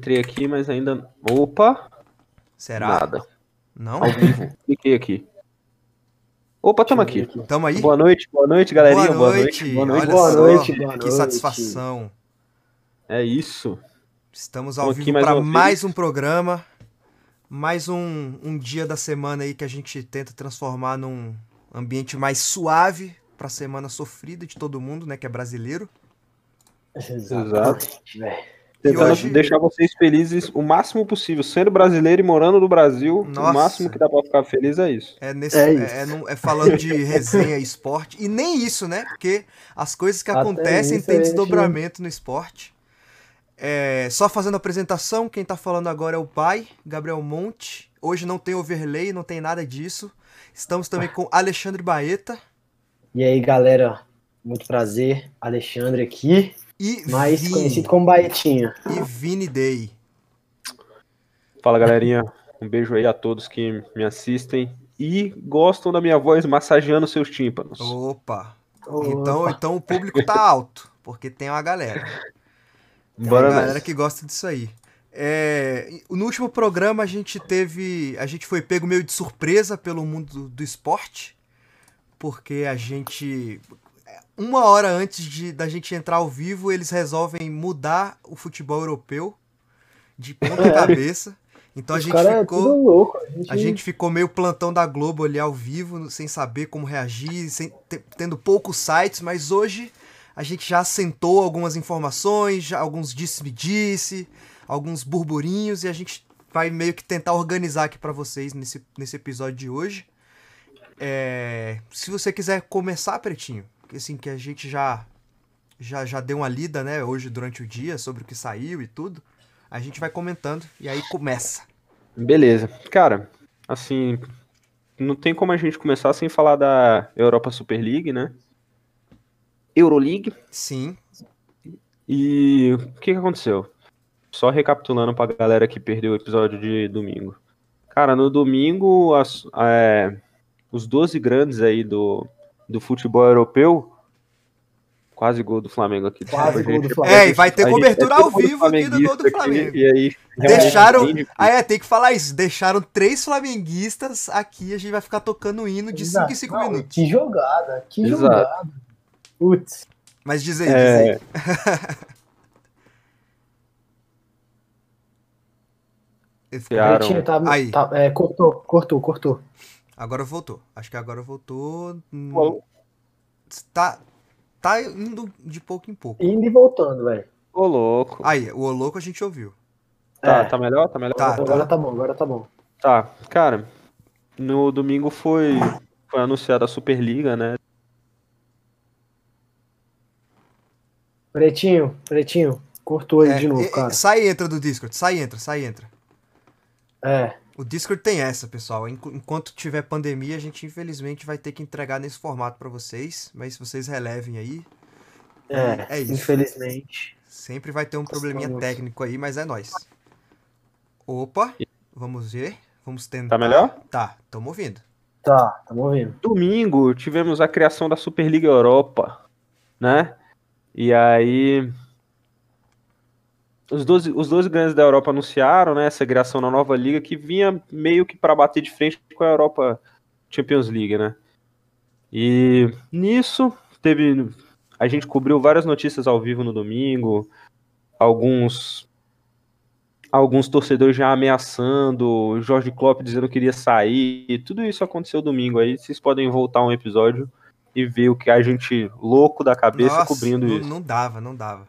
Entrei aqui, mas ainda. Opa! Será? Nada. Não? Ao vivo. Cliquei aqui. Opa, tamo aqui. Tamo aí? Boa noite, boa noite, galerinha. Boa noite. Boa noite. Olha Boa só, noite, que boa noite. satisfação. É isso. Estamos ao vivo para mais um programa, mais um, um dia da semana aí que a gente tenta transformar num ambiente mais suave para a semana sofrida de todo mundo, né, que é brasileiro. Exatamente, velho. Tentando hoje- deixar vocês felizes o máximo possível. Sendo brasileiro e morando no Brasil, Nossa. o máximo que dá pra ficar feliz é isso. É, nesse, É é, isso. é num- é falando de resenha e esporte. E nem isso, né? Porque as coisas que Até acontecem isso têm gente- desdobramento no esporte. É, só fazendo a apresentação, quem tá falando agora é o pai, Gabriel Monte. Hoje não tem overlay, não tem nada disso. Estamos também com Alexandre Baeta E aí, galera, muito prazer. Alexandre aqui, e mais Vini, conhecido como Baetinha. e Vini Day. Fala, galerinha. Um beijo aí a todos que me assistem e gostam da minha voz massageando seus tímpanos. Opa! Então, Opa. então o público tá alto, porque tem uma galera. Tem Bora uma galera nessa. que gosta disso aí. É, no último programa a gente teve. A gente foi pego meio de surpresa pelo mundo do, do esporte. Porque a gente. Uma hora antes de, da gente entrar ao vivo, eles resolvem mudar o futebol europeu de ponta É. cabeça. Então a gente é ficou. louco. A gente, A gente ficou meio plantão da Globo ali ao vivo, sem saber como reagir, sem, te- tendo poucos sites, mas hoje a gente já assentou algumas informações, já alguns disse-me-disse, alguns burburinhos, e a gente vai meio que tentar organizar aqui pra vocês nesse, nesse episódio de hoje. É, se você quiser começar, Pretinho, assim, que a gente já, já, já deu uma lida, né, hoje durante o dia, sobre o que saiu e tudo, a gente vai comentando, e aí começa. Beleza. Cara, assim, não tem como a gente começar sem falar da Europa Super League, né? Euroleague. Sim, E o que, que aconteceu? Só recapitulando pra galera que perdeu o episódio de domingo. Cara, no domingo, as- é, os 12 grandes aí do, do futebol europeu. Quase gol do Flamengo aqui. Quase gol do. Flamengo. É, e vai ter cobertura é ao vivo aqui do gol do Flamengo. aqui, e aí, Deixaram. difícil. Ah, é, tem que falar isso. Deixaram três flamenguistas aqui. A gente vai ficar tocando o hino de 5 em 5 Não, minutos. Que jogada, que Exato. jogada. Putz. Mas diz aí, diz É, aí. Criaram. Pretinho, tá, Aí. tá- é, cortou, cortou, cortou. Agora voltou. Acho que agora voltou. Ô, Tá, tá indo de pouco em pouco. Indo e voltando, velho. Ô, louco. Aí, o Oloco a gente ouviu. Tá, É. tá melhor? Tá melhor? Tá, Agora tá bom, agora tá bom. Tá, cara, no domingo foi, foi anunciada a Superliga, né? Pretinho, pretinho, cortou aí É, de novo, e- cara. sai e entra do Discord. Sai e entra, sai e entra. É, O Discord tem essa, pessoal. Enqu- Enquanto tiver pandemia, a gente infelizmente vai ter que entregar nesse formato pra vocês. Mas se vocês relevem aí, é, É isso. infelizmente. sempre vai ter um probleminha Estamos- técnico aí, mas é nóis. Opa, vamos ver. Vamos tentar. Tá melhor? Tá, tamo ouvindo. Tá, tamo ouvindo. Domingo tivemos a criação da Superliga Europa, né? E aí os 12, os 12 grandes da Europa anunciaram, né, essa criação na nova liga que vinha meio que para bater de frente com a Europa Champions League, né? E nisso teve a gente cobriu várias notícias ao vivo no domingo, alguns alguns torcedores já ameaçando, Jorge Klopp dizendo que iria sair, tudo isso aconteceu domingo aí, vocês podem voltar um episódio e ver o que a gente louco da cabeça Nossa, cobrindo não, isso. não dava, não dava.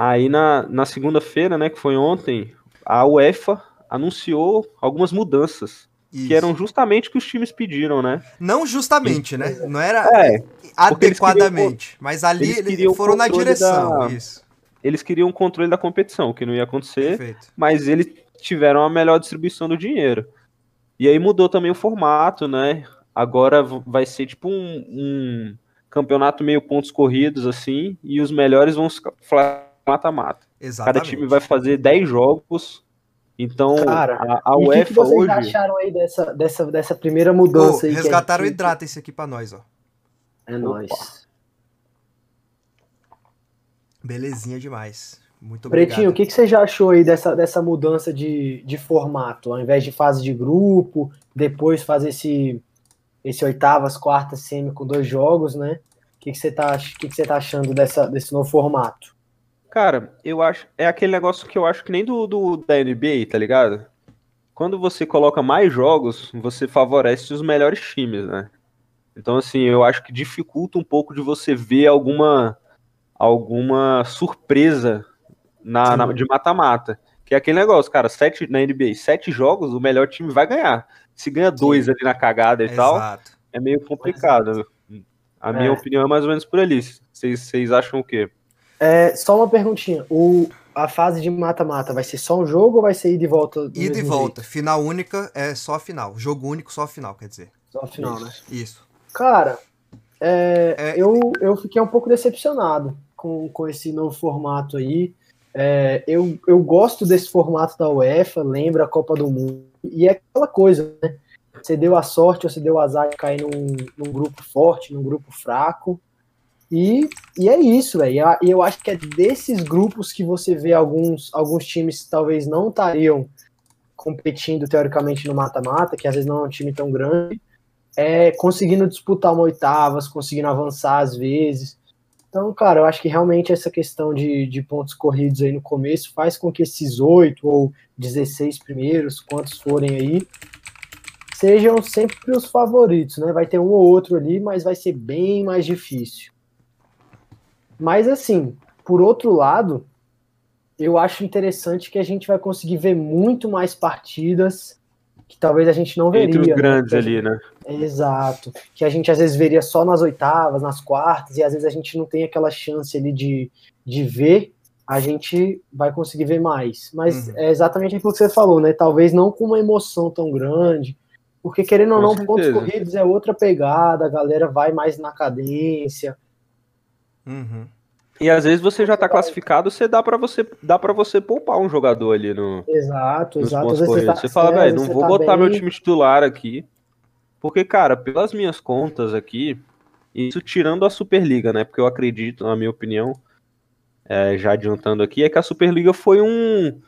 Aí na, na segunda-feira, né, que foi ontem, a UEFA anunciou algumas mudanças, Isso. que eram justamente o que os times pediram, né? Não justamente, né? Não era É, eles queriam adequadamente. Mas ali eles eles, foram na direção. da- Isso. eles queriam o controle da competição, que não ia acontecer, Perfeito. mas eles tiveram a melhor distribuição do dinheiro. E aí mudou também o formato, né? Agora vai ser tipo um, um campeonato meio pontos corridos, assim, e os melhores vão mata-mata. Cada time vai fazer 10 jogos. Então, Cara, a, a e o que, que UEFA vocês hoje. acharam aí dessa, dessa, dessa primeira mudança aí? que a resgataram o hidrata esse aqui pra nós, ó. É nóis. Belezinha demais. Muito obrigado. Pretinho, o que, que você já achou aí dessa, dessa mudança de, de formato? Ao invés de fase de grupo, depois fazer esse, esse oitavas, quartas, semi com dois jogos, né? O que, que, você, tá, que, que você tá achando dessa, desse novo formato? Cara, eu acho. É aquele negócio que eu acho que nem do, do da NBA, tá ligado? Quando você coloca mais jogos, você favorece os melhores times, né? Então, assim, eu acho que dificulta um pouco de você ver alguma alguma surpresa na, na de mata-mata. Que é aquele negócio, cara, sete, na NBA, sete jogos, o melhor time vai ganhar. Se ganha dois Sim. ali na cagada e Exato. tal, é meio complicado. Exato. A minha é. opinião é mais ou menos por ali. Vocês acham o quê? É, só uma perguntinha. O, a fase de mata-mata vai ser só um jogo ou vai ser ida e volta? Ida e volta. Jeito? Final única é só a final. Jogo único, só a final, quer dizer. Só a final, Isso. né? Isso. Cara, é, é... Eu, eu fiquei um pouco decepcionado com, com esse novo formato aí. É, eu, eu gosto desse formato da UEFA, lembra a Copa do Mundo. E é aquela coisa, né? Você deu a sorte ou você deu o azar de cair num, num grupo forte, num grupo fraco. E, e é isso, velho. E eu acho que é desses grupos que você vê alguns, alguns times que talvez não estariam competindo teoricamente no mata-mata, que às vezes não é um time tão grande, é conseguindo disputar uma oitavas, conseguindo avançar às vezes. Então, cara, eu acho que realmente essa questão de, de pontos corridos aí no começo faz com que esses oito ou 16 primeiros, quantos forem aí, sejam sempre os favoritos, né? Vai ter um ou outro ali, mas vai ser bem mais difícil. Mas assim, por outro lado, eu acho interessante que a gente vai conseguir ver muito mais partidas que talvez a gente não veria. Entre os né? grandes né? ali, né? Exato. Que a gente às vezes veria só nas oitavas, nas quartas, e às vezes a gente não tem aquela chance ali de, de ver, a gente vai conseguir ver mais. Mas uhum. é exatamente aquilo que você falou, né? Talvez não com uma emoção tão grande, porque querendo ou não, certeza. pontos corridos é outra pegada, a galera vai mais na cadência. Uhum. E às vezes você já está classificado, você dá para você dá para você poupar um jogador ali no Exato, exato. Você, tá, você, fala, velho, não vou tá botar bem... meu time titular aqui. Porque, cara, pelas minhas contas aqui, isso tirando a Superliga, né? Porque eu acredito, na minha opinião, é, já adiantando aqui, é que a Superliga foi um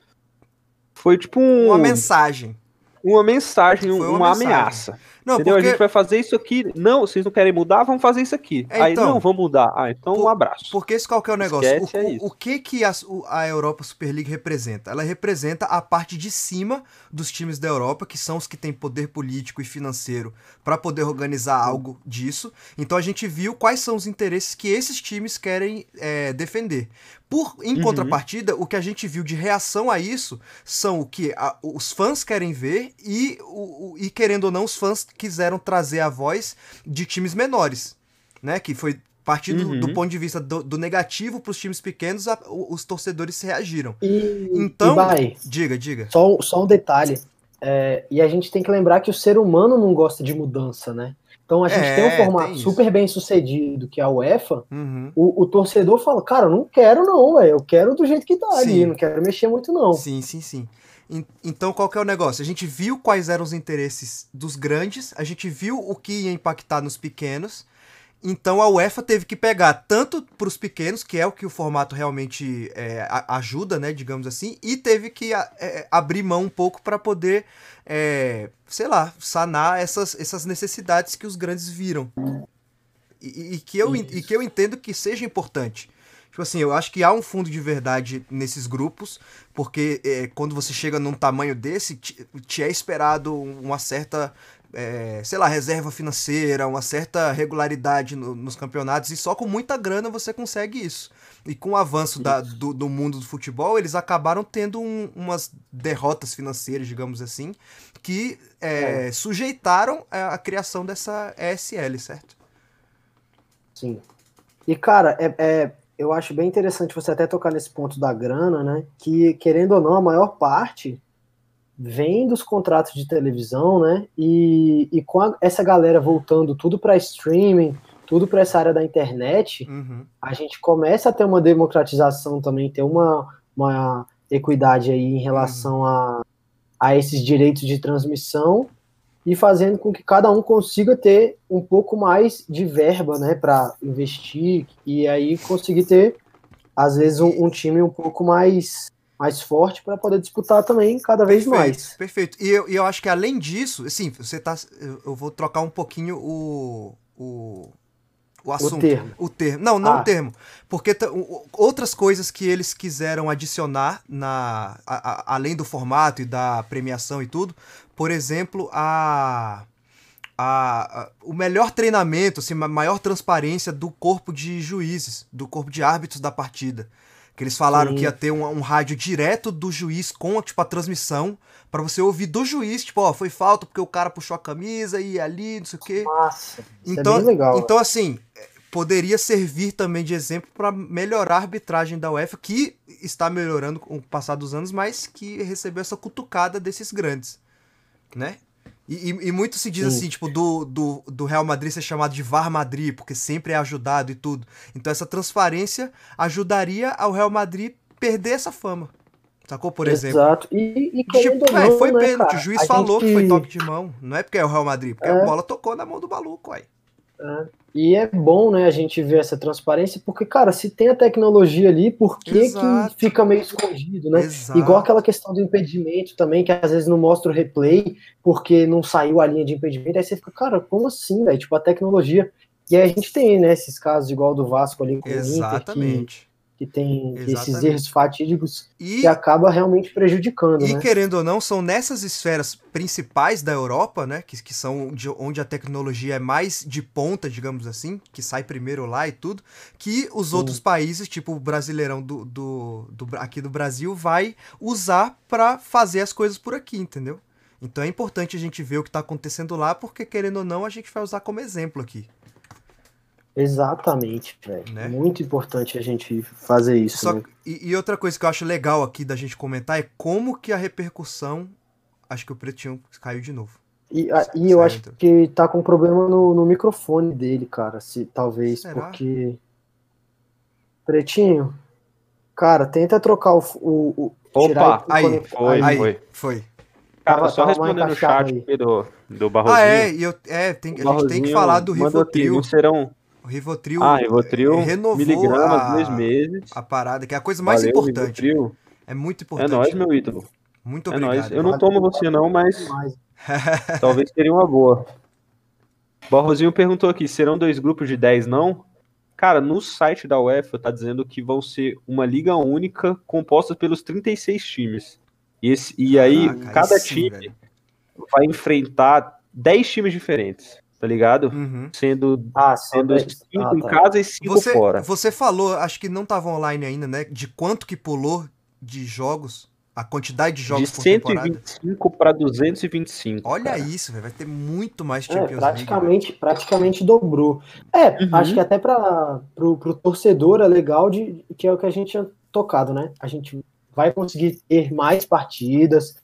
foi tipo um, uma mensagem. Uma mensagem, uma, uma mensagem. ameaça. Não, Entendeu? Porque... A gente vai fazer isso aqui. Não, vocês não querem mudar? Vamos fazer isso aqui. É, Aí, então, não, vamos mudar. Ah, então por, um abraço. Porque esse qual que é o negócio? O, é o, que que a, a Europa Super League representa? Ela representa a parte de cima dos times da Europa, que são os que têm poder político e financeiro para poder organizar algo disso. Então a gente viu quais são os interesses que esses times querem é, defender. Por, em uhum. contrapartida, o que a gente viu de reação a isso são o que a, os fãs querem ver e, o, o, e, querendo ou não, os fãs quiseram trazer a voz de times menores, né? Que foi partindo uhum. do ponto de vista do, do negativo para os times pequenos, a, os torcedores reagiram. E, então, e vai, diga, diga. Só, só um detalhe. É, e a gente tem que lembrar que o ser humano não gosta de mudança, né? Então a gente é, tem um formato tem super bem sucedido, que é a UEFA. Uhum. O, o, torcedor fala, cara, eu não quero não, velho. Eu quero do jeito que tá sim. ali, não quero mexer muito não. Sim, sim, sim. Então, qual que é o negócio? A gente viu quais eram os interesses dos grandes, a gente viu o que ia impactar nos pequenos, então a UEFA teve que pegar tanto para os pequenos, que é o que o formato realmente é, ajuda, né, digamos assim, e teve que é, abrir mão um pouco para poder, é, sei lá, sanar essas, essas necessidades que os grandes viram. E, e que eu, e que eu entendo que seja importante. Tipo assim, eu acho que há um fundo de verdade nesses grupos, porque é, quando você chega num tamanho desse, te, te é esperado uma certa é, sei lá, reserva financeira, uma certa regularidade no, nos campeonatos, e só com muita grana você consegue isso. E com o avanço da, do, do, mundo do futebol, eles acabaram tendo um, umas derrotas financeiras, digamos assim, que é, é. sujeitaram a, a, criação dessa ESL, certo? Sim. E, cara, é, é, eu acho bem interessante você até tocar nesse ponto da grana, né? Que, querendo ou não, a maior parte vem dos contratos de televisão, né? E, e com a, essa galera voltando tudo para streaming, tudo para essa área da internet, uhum. a gente começa a ter uma democratização também, ter uma, uma equidade aí em relação uhum. a, a esses direitos de transmissão e fazendo com que cada um consiga ter um pouco mais de verba, né, para investir e aí conseguir ter às vezes um, um time um pouco mais mais forte para poder disputar também cada vez perfeito, mais. Perfeito. E eu, eu acho que além disso, assim, você tá. Eu vou trocar um pouquinho o. o o assunto. O termo. O termo. Não, não ah. o termo. Porque outras coisas que eles quiseram adicionar, na a, a, além do formato e da premiação e tudo, por exemplo, a, a, o melhor treinamento, assim, a maior transparência do corpo de juízes, do corpo de árbitros da partida. Que eles falaram Sim. que ia ter um, um, rádio direto do juiz com tipo, a transmissão para você ouvir do juiz, tipo, ó, foi falta porque o cara puxou a camisa e ali, não sei o quê. Nossa, então, é legal, então assim, poderia servir também de exemplo para melhorar a arbitragem da UEFA, que está melhorando com o passar dos anos, mas que recebeu essa cutucada desses grandes, né? E, e, e muito se diz Sim. assim, tipo, do, do, do Real Madrid ser chamado de VAR Madrid, porque sempre é ajudado e tudo. Então essa transparência ajudaria ao Real Madrid perder essa fama. Sacou, por Exato. exemplo? Exato. E, e tipo, não, é, foi né, pênalti. O juiz a falou gente... que foi toque de mão. Não é porque é o Real Madrid, porque é. a bola tocou na mão do maluco, uai. E é bom, né, a gente ver essa transparência, porque, cara, se tem a tecnologia ali, por que, que fica meio escondido, né? Exato. Igual aquela questão do impedimento também, que às vezes não mostra o replay, porque não saiu a linha de impedimento, aí você fica, cara, como assim, velho? Tipo, a tecnologia. E aí a gente tem, né, esses casos igual do Vasco ali com Exatamente. o Inter, que que tem Exatamente. esses erros fatídicos E, que acaba realmente prejudicando, e né? querendo ou não, são nessas esferas principais da Europa, né? Que, que são de, onde a tecnologia é mais de ponta, digamos assim, que sai primeiro lá e tudo, que os Sim. outros países, tipo o brasileirão do, do, do- aqui do Brasil, vai usar pra fazer as coisas por aqui, entendeu? Então é importante a gente ver o que tá acontecendo lá, porque querendo ou não, a gente vai usar como exemplo aqui. Exatamente, velho. Né? Muito importante a gente fazer isso, Só- né? e, e outra coisa que eu acho legal aqui da gente comentar é como que a repercussão. Acho que o Pretinho caiu de novo. E, a- e eu acho que tá com problema no, no microfone dele, cara. Se, talvez, Será? porque. Pretinho, cara, tenta trocar o. o, o tirar Opa, o aí, foi, Aí, foi. foi. Cara, só respondendo o chat aí. aqui do, do Barrozinho. Ah, é, e eu, é tem, a gente tem que falar do Rivotril. não serão. O Rivotril Ah, Rivotril, renovou miligramas, a- dois meses. a parada, que é a coisa mais Valeu, importante. Rivotril. É muito É importante. nóis, meu ídolo. Muito É obrigado. nóis. Eu não tomo você não, mas talvez seria uma boa. Barrozinho perguntou aqui, serão dois grupos de 10 não? Cara, no site da UEFA tá dizendo que vão ser uma liga única composta pelos 36 times. E, esse, e aí, Caraca, cada sim, time velho. vai enfrentar 10 times diferentes, tá ligado? Uhum. Sendo, ah, sendo dez. 5 Ah, em tá. casa e 5 Você, fora. você falou, acho que não tava online ainda, né? De quanto que pulou de jogos, a quantidade de De jogos por temporada. 125 para 225. Olha cara. isso, velho. Vai ter muito mais É, Champions League. praticamente, praticamente dobrou. É, Uhum. acho que até para pro, pro torcedor é legal de que é o que a gente tinha tocado, né? A gente vai conseguir ter mais partidas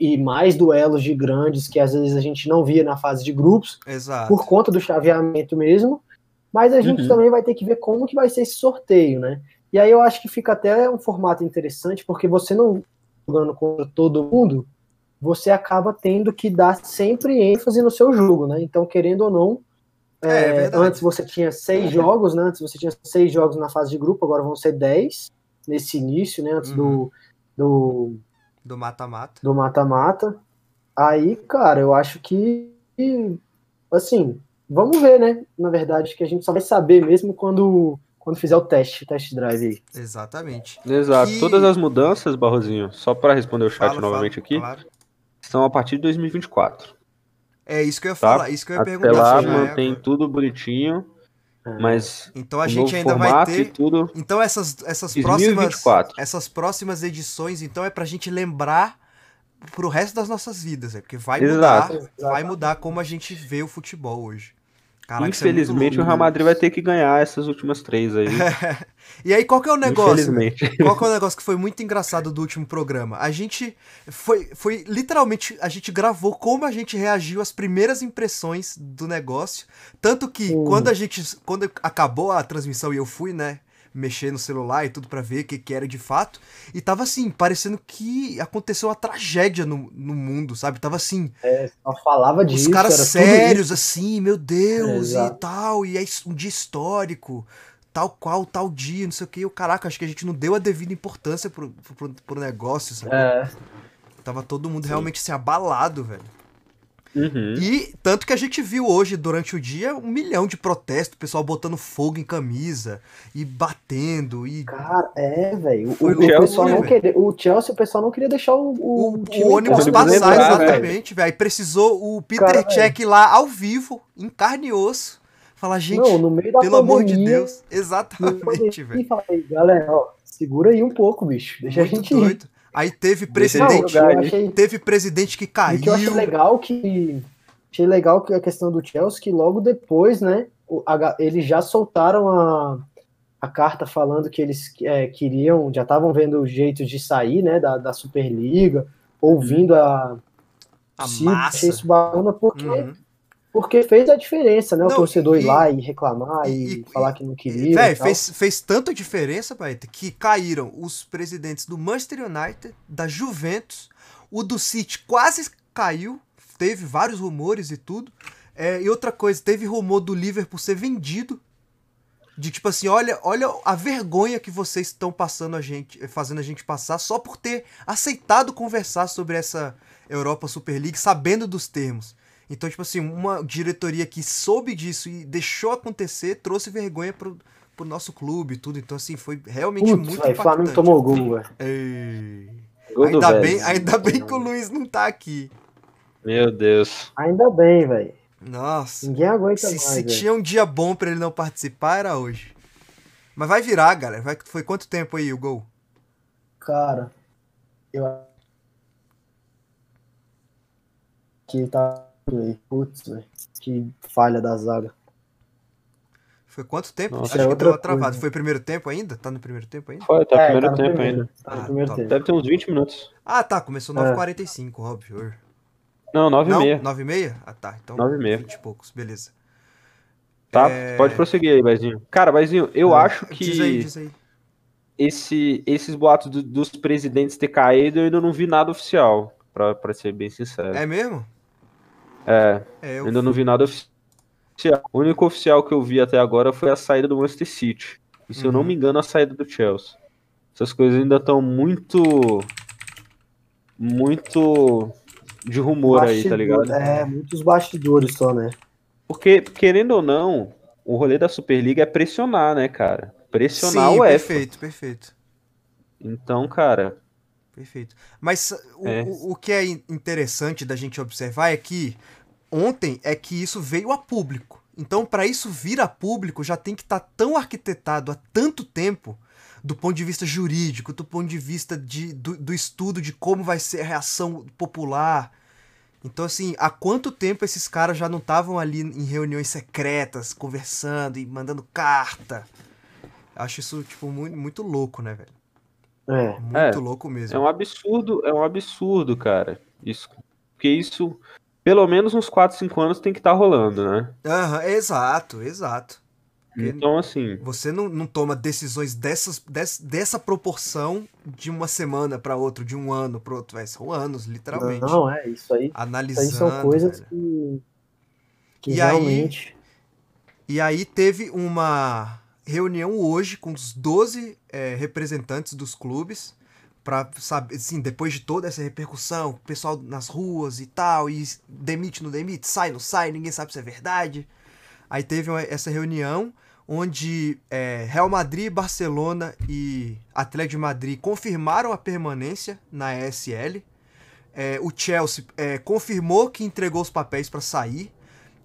e mais duelos de grandes que às vezes a gente não via na fase de grupos. Exato. por conta do chaveamento mesmo. Mas a gente Uhum. também vai ter que ver como que vai ser esse sorteio, né? E aí eu acho que fica até um formato interessante porque você não jogando contra todo mundo, você acaba tendo que dar sempre ênfase no seu jogo, né? Então, querendo ou não, É, é é, antes você tinha seis jogos, né? Antes você tinha seis jogos na fase de grupo, agora vão ser dez nesse início, né? Antes Uhum. do, do, Do mata-mata. do mata-mata. Aí, cara, eu acho que, assim, vamos ver, né? Na verdade, que a gente só vai saber mesmo quando, quando fizer o teste, o test drive aí. Exatamente. Exato. Que- Todas as mudanças, Barrozinho, só para responder o chat Fala, novamente fala, aqui, claro. são a partir de 2024. É isso que eu ia Tá? falar, isso que eu ia Até perguntar. lá é mantém tudo bonitinho. Mas Então a gente ainda vai ter. tudo. Então essas, essas próximas 2024. essas próximas edições, então é pra gente lembrar pro resto das nossas vidas, é porque vai Exato. mudar, Exato. vai mudar como a gente vê o futebol hoje. Caraca, é Infelizmente, o louco. Real Madrid vai ter que ganhar essas últimas três aí. E aí qual que é o negócio? Infelizmente. Qual que é o negócio que foi muito engraçado do último programa? A gente foi, foi literalmente, a gente gravou como a gente reagiu às primeiras impressões do negócio. Tanto que Uhum. quando a gente, quando acabou a transmissão e eu fui, né, mexer no celular e tudo pra ver o que, que era de fato, e tava assim, parecendo que aconteceu uma tragédia no, no mundo, sabe? Tava assim, Só falava disso. os caras sérios, assim, meu Deus, É, e tal, e é um dia histórico, tal qual, tal dia, não sei o que. Eu, caraca, acho que a gente não deu a devida importância pro, pro, pro negócio, sabe? É. Tava todo mundo realmente assim, abalado, velho. Uhum. E tanto que a gente viu hoje, durante o dia, um milhão de protestos, o pessoal botando fogo em camisa e batendo e. Cara, é, velho. O, o pessoal não queria, o Chelsea, o pessoal não queria deixar o, O, o, o ônibus passar, exatamente, velho. Aí precisou o Peter Cara, Check lá ao vivo, em carne e osso, falar, gente, Não, no meio da pelo amor de pandemia, Deus. Exatamente, pandemia, velho. E falei, galera, ó, segura aí um pouco, bicho. Deixa a Muito gente ir. Aí teve presidente, achei, teve presidente que caiu. que eu achei legal que achei legal que a questão do Chelsea que logo depois, né, a- eles já soltaram a, a carta falando que eles é, queriam, já estavam vendo o jeito de sair, né, da, da Superliga, ouvindo a A Sim, massa. achei isso bacana porque Uhum. Porque fez a diferença, né, o Não, torcedor e- ir lá e reclamar e- e, falar que não queria. Véi, tal. fez, fez tanta diferença, Baeta, que caíram os presidentes do Manchester United, da Juventus, o do City quase caiu, teve vários rumores e tudo. É, e outra coisa, teve rumor do Liverpool ser vendido. De tipo assim, olha, olha a vergonha que vocês estão passando a gente, fazendo a gente passar só por ter aceitado conversar sobre essa Europa Super League, sabendo dos termos. Então, tipo assim, uma diretoria que soube disso e deixou acontecer, trouxe vergonha pro, pro nosso clube e tudo. Então, assim, foi realmente Putz, muito véi, impactante. Flamengo tomou gol, velho. Ainda bem, ainda bem que o Luiz não tá aqui. Meu Deus. Ainda bem, velho. Nossa. Ninguém aguenta Se, mais, se velho. tinha um dia bom pra ele não participar, era hoje. Mas vai virar, galera. Vai, foi quanto tempo aí o gol? Cara, eu que tá Putz, velho. Que falha da zaga. Foi quanto tempo? Nossa, Acho é que deu uma travada. coisa. Foi primeiro tempo ainda? Tá no primeiro tempo ainda? Foi, tá É, primeiro tá no tempo primeiro. ainda. Tá no Ah, primeiro top. tempo. Deve ter uns 20 minutos. Ah, tá. Começou É. 9h45, óbvio. Não, 9 Não? e meia. 9h30? Ah, tá. Então, 9h30. 20 e poucos, beleza. Tá? É. Pode prosseguir aí, Baizinho. Cara, Baizinho, eu É. acho que Diz aí, diz aí. esse, esses boatos do- dos presidentes ter caído, eu ainda não vi nada oficial, pra, pra ser bem sincero. É mesmo? É, É, eu ainda não vi nada oficial. O único oficial que eu vi até agora foi a saída do Manchester City. E se eu não Uhum. me engano, a saída do Chelsea. Essas coisas ainda estão muito. Muito de rumor aí, tá Bastidor- ligado? É, muitos bastidores só, né? Porque, querendo ou não, o rolê da Superliga é pressionar, né, cara? Pressionar Sim, o UEFA. perfeito, perfeito. Então, cara, Perfeito. Mas o, É. o, o que é in- interessante da gente observar é que ontem é que isso veio a público. Então, para isso vir a público, já tem que estar tão arquitetado há tanto tempo, do ponto de vista jurídico, do ponto de vista de, do, do estudo de como vai ser a reação popular. Então, assim, há quanto tempo esses caras já não estavam ali em reuniões secretas, conversando e mandando carta? Acho isso, tipo, muito, muito louco, né, velho? É. Muito É, louco mesmo. é um absurdo, é um absurdo, cara. Isso, porque isso, pelo menos uns 4, 5 anos tem que estar rolando, né? Aham, exato, exato. Porque Então, assim, Você não, não toma decisões dessas, des- dessa proporção de uma semana para outra, de um ano para outro. Véi, são anos, literalmente. Não, é isso aí. Isso Analisando. aí são coisas velho. que, que E aí- realmente. E aí teve uma reunião hoje com os 12 é, representantes dos clubes para saber, assim, depois de toda essa repercussão, o pessoal nas ruas e tal, e demite, não demite, sai, não sai, ninguém sabe se é verdade. Aí teve uma- essa reunião onde é, Real Madrid, Barcelona e Atlético de Madrid confirmaram a permanência na ESL. É, o Chelsea é, confirmou que entregou os papéis para sair.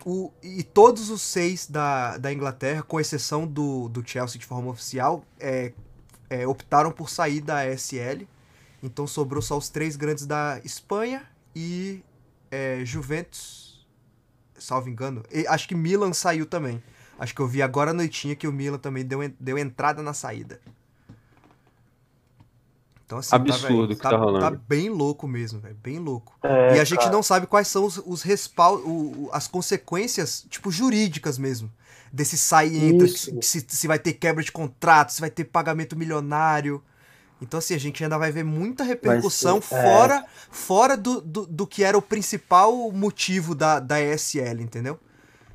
O- e todos os seis da, da Inglaterra, com exceção do, do Chelsea de forma oficial, é, optaram por sair da ESL. Então sobrou só os três grandes da Espanha e é, Juventus, salvo engano. E acho que Milan saiu também. Acho que eu vi agora à noitinha que o Milan também deu, deu entrada na saída. Então, assim, Absurdo velho, que tá rolando. Tá bem louco mesmo, velho. Bem louco. É, E a gente cara, não sabe quais são os, os respal o- o- as consequências, tipo, jurídicas mesmo. Desse sai e entra, Isso. se, se vai ter quebra de contrato, se vai ter pagamento milionário. Então, assim, a gente ainda vai ver muita repercussão ser, é. fora, fora do, do, do que era o principal motivo da, da ESL, entendeu?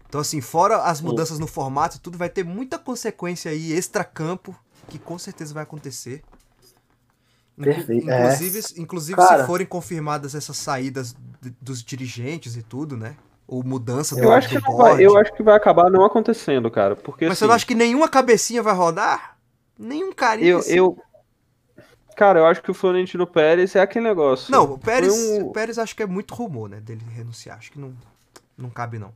Então, assim, fora as mudanças no formato, tudo vai ter muita consequência aí, extra-campo, que com certeza vai acontecer. Perfeito. Inclusive, é. inclusive Cara, se forem confirmadas essas saídas dos dirigentes e tudo, né? Ou mudança do eu acho que vai, Eu acho que vai acabar não acontecendo, cara. Porque, Mas assim, você não acha que nenhuma cabecinha vai rodar? Nenhum carinho. Eu, assim? eu, Cara, eu acho que o Florentino Pérez é aquele negócio. Não, o Pérez, um... o Pérez acho que é muito rumor, né? Dele renunciar. Acho que não, não cabe, não.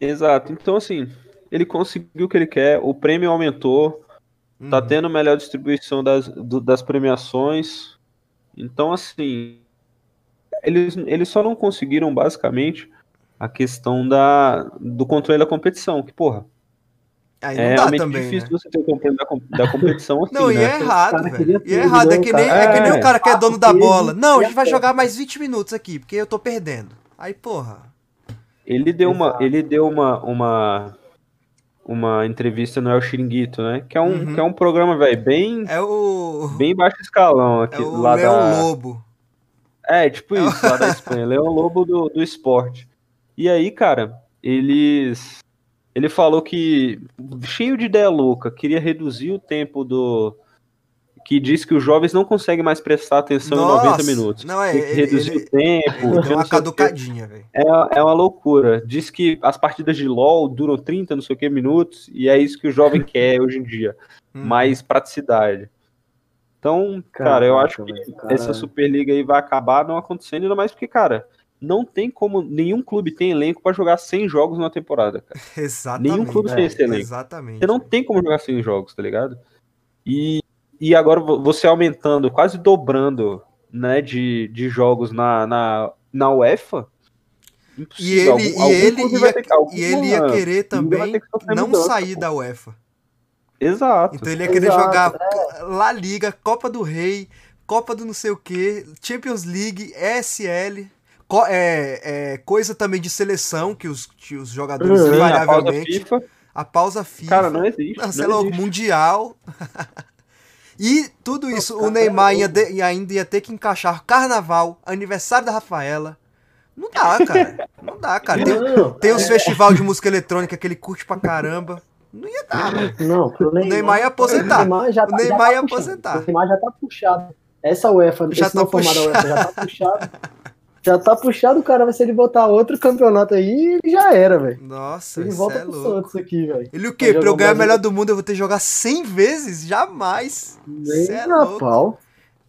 Exato. Então, assim, ele conseguiu o que ele quer, o prêmio aumentou, tá uhum. tá tendo melhor distribuição das, do, das premiações. Então, assim, eles, eles só não conseguiram, basicamente, a questão da, do controle da competição. Que, porra, Aí não é dá também, difícil né? você ter o controle da, da competição assim, Não, né? e é errado, velho. E é errado, é que, nem, é que nem o cara que é dono da bola. Não, a gente vai jogar mais 20 minutos aqui, porque eu tô perdendo. Aí, porra. Ele deu uma, ele deu uma, uma, uma entrevista no El Chiringuito, né? Que é um, uhum. que é um programa, velho, bem, é o... bem baixo escalão aqui. É o lá Leão da... Lobo. É, tipo é isso, lá da Espanha. Leão Lobo do, do esporte. E aí, cara, eles ele falou que, cheio de ideia louca, queria reduzir o tempo do. Que diz que os jovens não conseguem mais prestar atenção Nossa, em 90 minutos. Não, é, Tem que reduzir ele, o tempo. Ele deu uma caducadinha, velho. É, é uma loucura. Diz que as partidas de LOL duram 30, não sei o que, minutos, e é isso que o jovem quer hoje em dia. Hum. Mais praticidade. Então, Caraca, cara, eu acho que cara... essa Superliga aí vai acabar não acontecendo, ainda mais porque, cara, não tem como. Nenhum clube tem elenco para jogar 100 jogos na temporada, cara. Exatamente. Nenhum clube é, tem esse elenco. Exatamente. Você não tem como jogar 100 jogos, tá ligado? E, e agora você aumentando, quase dobrando, né, de, de jogos na, na, na UEFA. E ele, algum, e, ele ia, ter, e ele ia querer também que não mudança, sair pô. da UEFA. Exato. Então ele ia querer Exato, jogar é. La Liga, Copa do Rei, Copa do não sei o que, Champions League, ESL é, é, coisa também de seleção que os, que os jogadores uhum, invariavelmente. A pausa FIFA. A pausa FIFA. Cara, não existe. Sei lá, Mundial. e tudo isso, o Neymar ia de, ainda ia ter que encaixar carnaval, aniversário da Rafaela. Não dá, cara. Não dá, cara. Tem, tem os festivais de música eletrônica que ele curte pra caramba. Não ia dar, mano. Não, o Neymar, Neymar ia aposentar. O Neymar, já tá, o Neymar já tá ia aposentar. O Neymar já tá puxado. Essa UEFA, já esse tá formado UEFA já tá puxado. Já tá puxado, o cara, mas se ele botar outro campeonato aí, já era, velho. Nossa, Ele volta é pro louco. Santos aqui, velho. Ele o quê? Pra eu ganhar o melhor do mundo, eu vou ter que jogar 100 vezes? Jamais. Nem Cê é a louco. pau.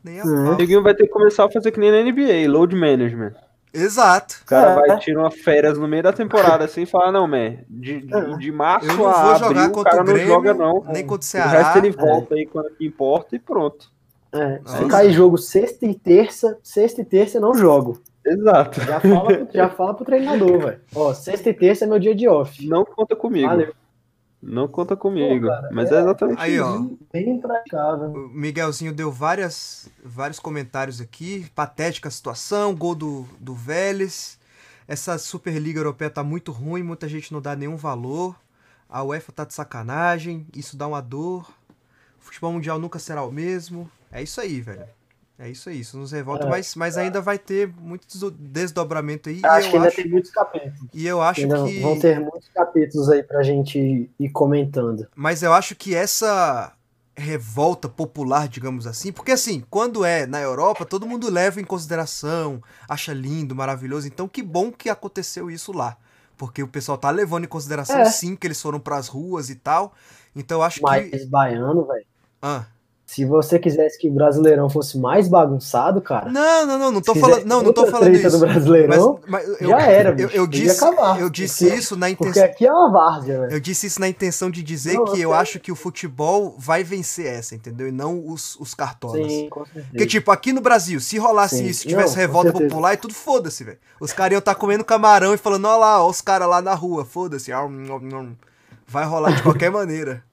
Nem a é. pau. O vai ter que começar a fazer que nem na NBA, load management. Exato. O cara é. vai tirar uma férias no meio da temporada assim e falar, não, man, de, de, é. de março eu não a vou abril, jogar contra o cara Grêmio, não joga não. Nem contra o Ceará. O resto ele volta é. aí quando importa e pronto. É, se cair jogo sexta e terça, sexta e terça eu não jogo. Exato. Já fala, pro, já fala pro treinador, velho. Ó, sexta e terça é meu dia de off. Não conta comigo. Valeu. Não conta comigo. Pô, cara, mas é, é, exatamente Aí, isso. ó. Bem implacável. O Miguelzinho deu várias, vários comentários aqui. Patética a situação, gol do, do Vélez. Essa Superliga Europeia tá muito ruim, muita gente não dá nenhum valor. A UEFA tá de sacanagem, isso dá uma dor. O futebol mundial nunca será o mesmo. É isso aí, velho. É isso aí, isso nos revolta, é, mas, mas ainda vai ter muito desdobramento aí. Acho que ainda acho, tem muitos capítulos. E eu acho ainda que. Vão ter muitos capítulos aí pra gente ir comentando. Mas eu acho que essa revolta popular, digamos assim, porque assim, quando é na Europa, todo mundo leva em consideração, acha lindo, maravilhoso, então que bom que aconteceu isso lá. Porque o pessoal tá levando em consideração é. sim que eles foram pras ruas e tal. Então eu acho mas que. Mas baiano, velho. Ah. Se você quisesse que o Brasileirão fosse mais bagunçado, cara. Não, não, não, não tô falando, não, não tô falando isso. Do Brasileirão, mas, mas eu, já era, bicho, eu, eu disse, acabar, eu disse porque, isso na intenção. Porque aqui é uma várzea, velho. Eu disse isso na intenção de dizer não, que eu, eu acho que o futebol vai vencer essa, entendeu? E não os, os cartolas. Sim, com certeza. Porque, tipo, aqui no Brasil, se rolasse Sim. isso, se tivesse não, revolta popular, é tudo foda-se, velho. Os caras iam estar tá comendo camarão e falando, ó lá, ó, os caras lá na rua, foda-se. Vai rolar de qualquer maneira.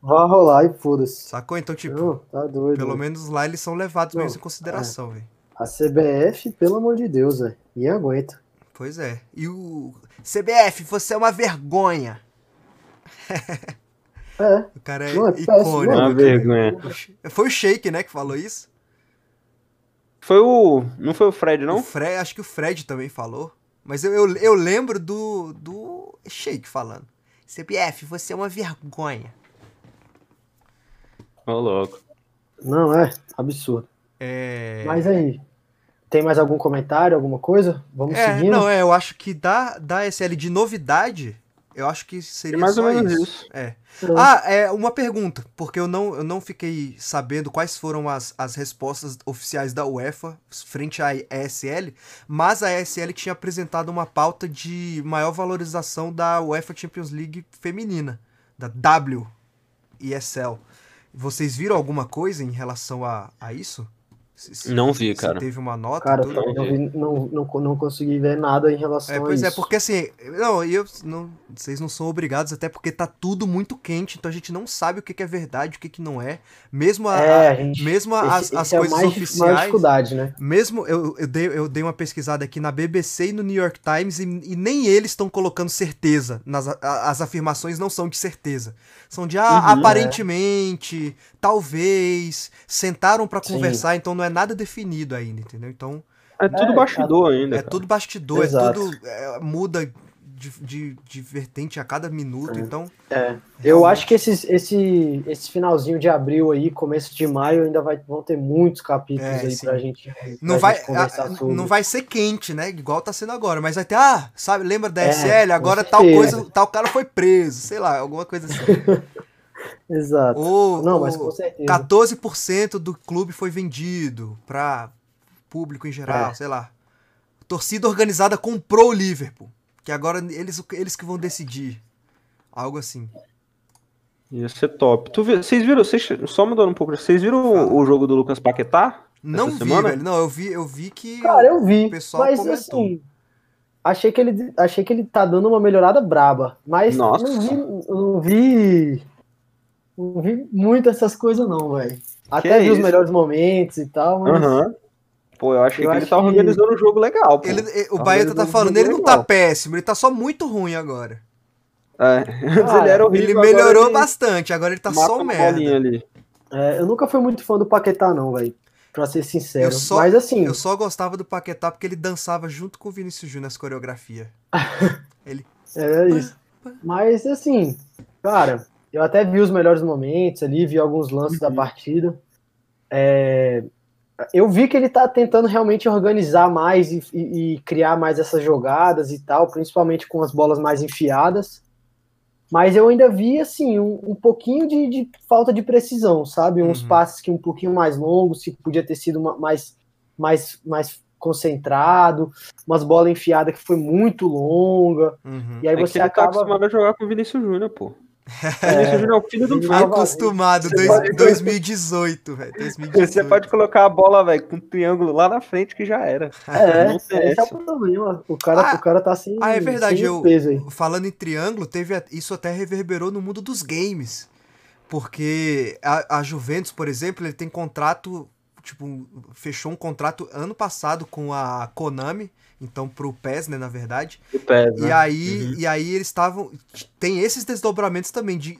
Vai rolar e foda-se. Sacou? Então, tipo, Não, tá doido, pelo menos lá eles são levados Não, mesmo em consideração, é. velho. A CBF, pelo amor de Deus, velho. E aguenta. Pois é. E o. CBF, você é uma vergonha. É. O cara é, Não, é icônico. Uma vergonha. Foi o Shake, né, que falou isso? Foi o. Não foi o Fred, não? O Fred, acho que o Fred também falou. Mas eu, eu, eu lembro do, do Sheik falando. CBF, você é uma vergonha. Ô, louco. Não, é absurdo. É... Mas aí, tem mais algum comentário, alguma coisa? Vamos é, seguindo? não, é, eu acho que da, da SL de novidade, eu acho que seria É mais só ou menos isso. isso. É. Pronto. Ah, é uma pergunta, porque eu não, eu não fiquei sabendo quais foram as, as respostas oficiais da UEFA frente à ESL, mas a ESL tinha apresentado uma pauta de maior valorização da UEFA Champions League feminina, da WESL. Vocês viram alguma coisa em relação a, a isso? Se- Não vi, se cara. teve uma nota? Cara, tudo? eu não, vi- não, não, não consegui ver nada em relação É, a pois isso. é, porque assim, não, eu não, vocês não são obrigados, até porque tá tudo muito quente, então a gente não sabe o que, que é verdade, o que, que não é. Mesmo, a, É, a- gente- mesmo as, Esse- as esse é coisas a mais, maior oficiais. dificuldade, né? Mesmo eu, eu, dei, eu dei uma pesquisada aqui na BBC e no New York Times e, e nem eles estão colocando certeza. Nas, a- as afirmações não são de certeza. São de ah, Uhum. aparentemente, talvez, sentaram Sim. conversar, então não é nada definido ainda, entendeu? Então É tudo É, bastidor ainda. é cara. tudo bastidor, Exato. é tudo. é, muda de, de, de vertente a cada minuto, então. É. Eu acho que esses, esse, esse finalzinho de abril aí, começo de maio, ainda vai, vão ter muitos capítulos É, aí sim. pra gente, Não pra vai, gente conversar a- não vai ser quente, né? Igual tá sendo agora, mas vai ter, ah, sabe, lembra da É, SL? Agora tal coisa, tal cara foi preso, sei lá, alguma coisa assim. Exato. Ou, Não, mas com certeza. 14% do clube foi vendido pra público em geral, É. sei lá. Torcida organizada comprou o Liverpool, que agora eles, eles que vão decidir. Algo assim. Ia ser top. Tu viu- vocês viram, vocês, só mudando um pouco, vocês viram o, o jogo do Lucas Paquetá? Não vi, semana? velho. Não, eu vi, eu vi que Cara, eu vi, o pessoal mas comentou. assim, achei que ele achei que ele tá dando uma melhorada braba, mas Nossa. não vi, não vi não vi muito essas coisas não, velho. Até vi os isso? melhores momentos e tal, mas Aham. Pô, eu achei Eu que ele acho tava que- organizando um jogo legal, pô. Ele, o Tá Baeta tá organizando um falando, ele não tá péssimo, ele tá só muito ruim agora. É. Antes ele era horrível, Ele melhorou ele bastante, agora ele tá mata só merda. ali. é, eu nunca fui muito fã do Paquetá não, velho. Pra ser sincero. Só- mas assim, Eu só gostava do Paquetá porque ele dançava junto com o Vinícius Júnior as coreografia. é isso. Mas assim, cara, eu até vi os melhores momentos ali, vi alguns lances da partida. É, eu vi que ele tá tentando realmente organizar mais e, e- e criar mais essas jogadas e tal, principalmente com as bolas mais enfiadas. Mas eu ainda vi, assim, um, um pouquinho de, de falta de precisão, sabe? Uns Uhum. passes que um pouquinho mais longos, que podia ter sido uma- mais, mais, mais concentrado, umas bolas enfiadas que foi muito longa. Uhum. E aí É você ele tá acaba. acostumado a jogar com o Vinícius Júnior, pô. Vinícius Júnior é o filho do tava- Acostumado, Você dois- pode- 2018, velho. 2018. Você pode colocar a bola, velho, com um triângulo lá na frente que já era. É, tem esse é o problema. O cara, Ah, o cara tá sem, ah, é verdade, eu- peso. Falando em triângulo, teve a- isso até reverberou no mundo dos games. Porque a, a Juventus, por exemplo, ele tem contrato, tipo, fechou um contrato ano passado com a Konami, então pro PES, né, na verdade. O pés, E né? aí, Uhum. e aí eles estavam. Tem esses desdobramentos também de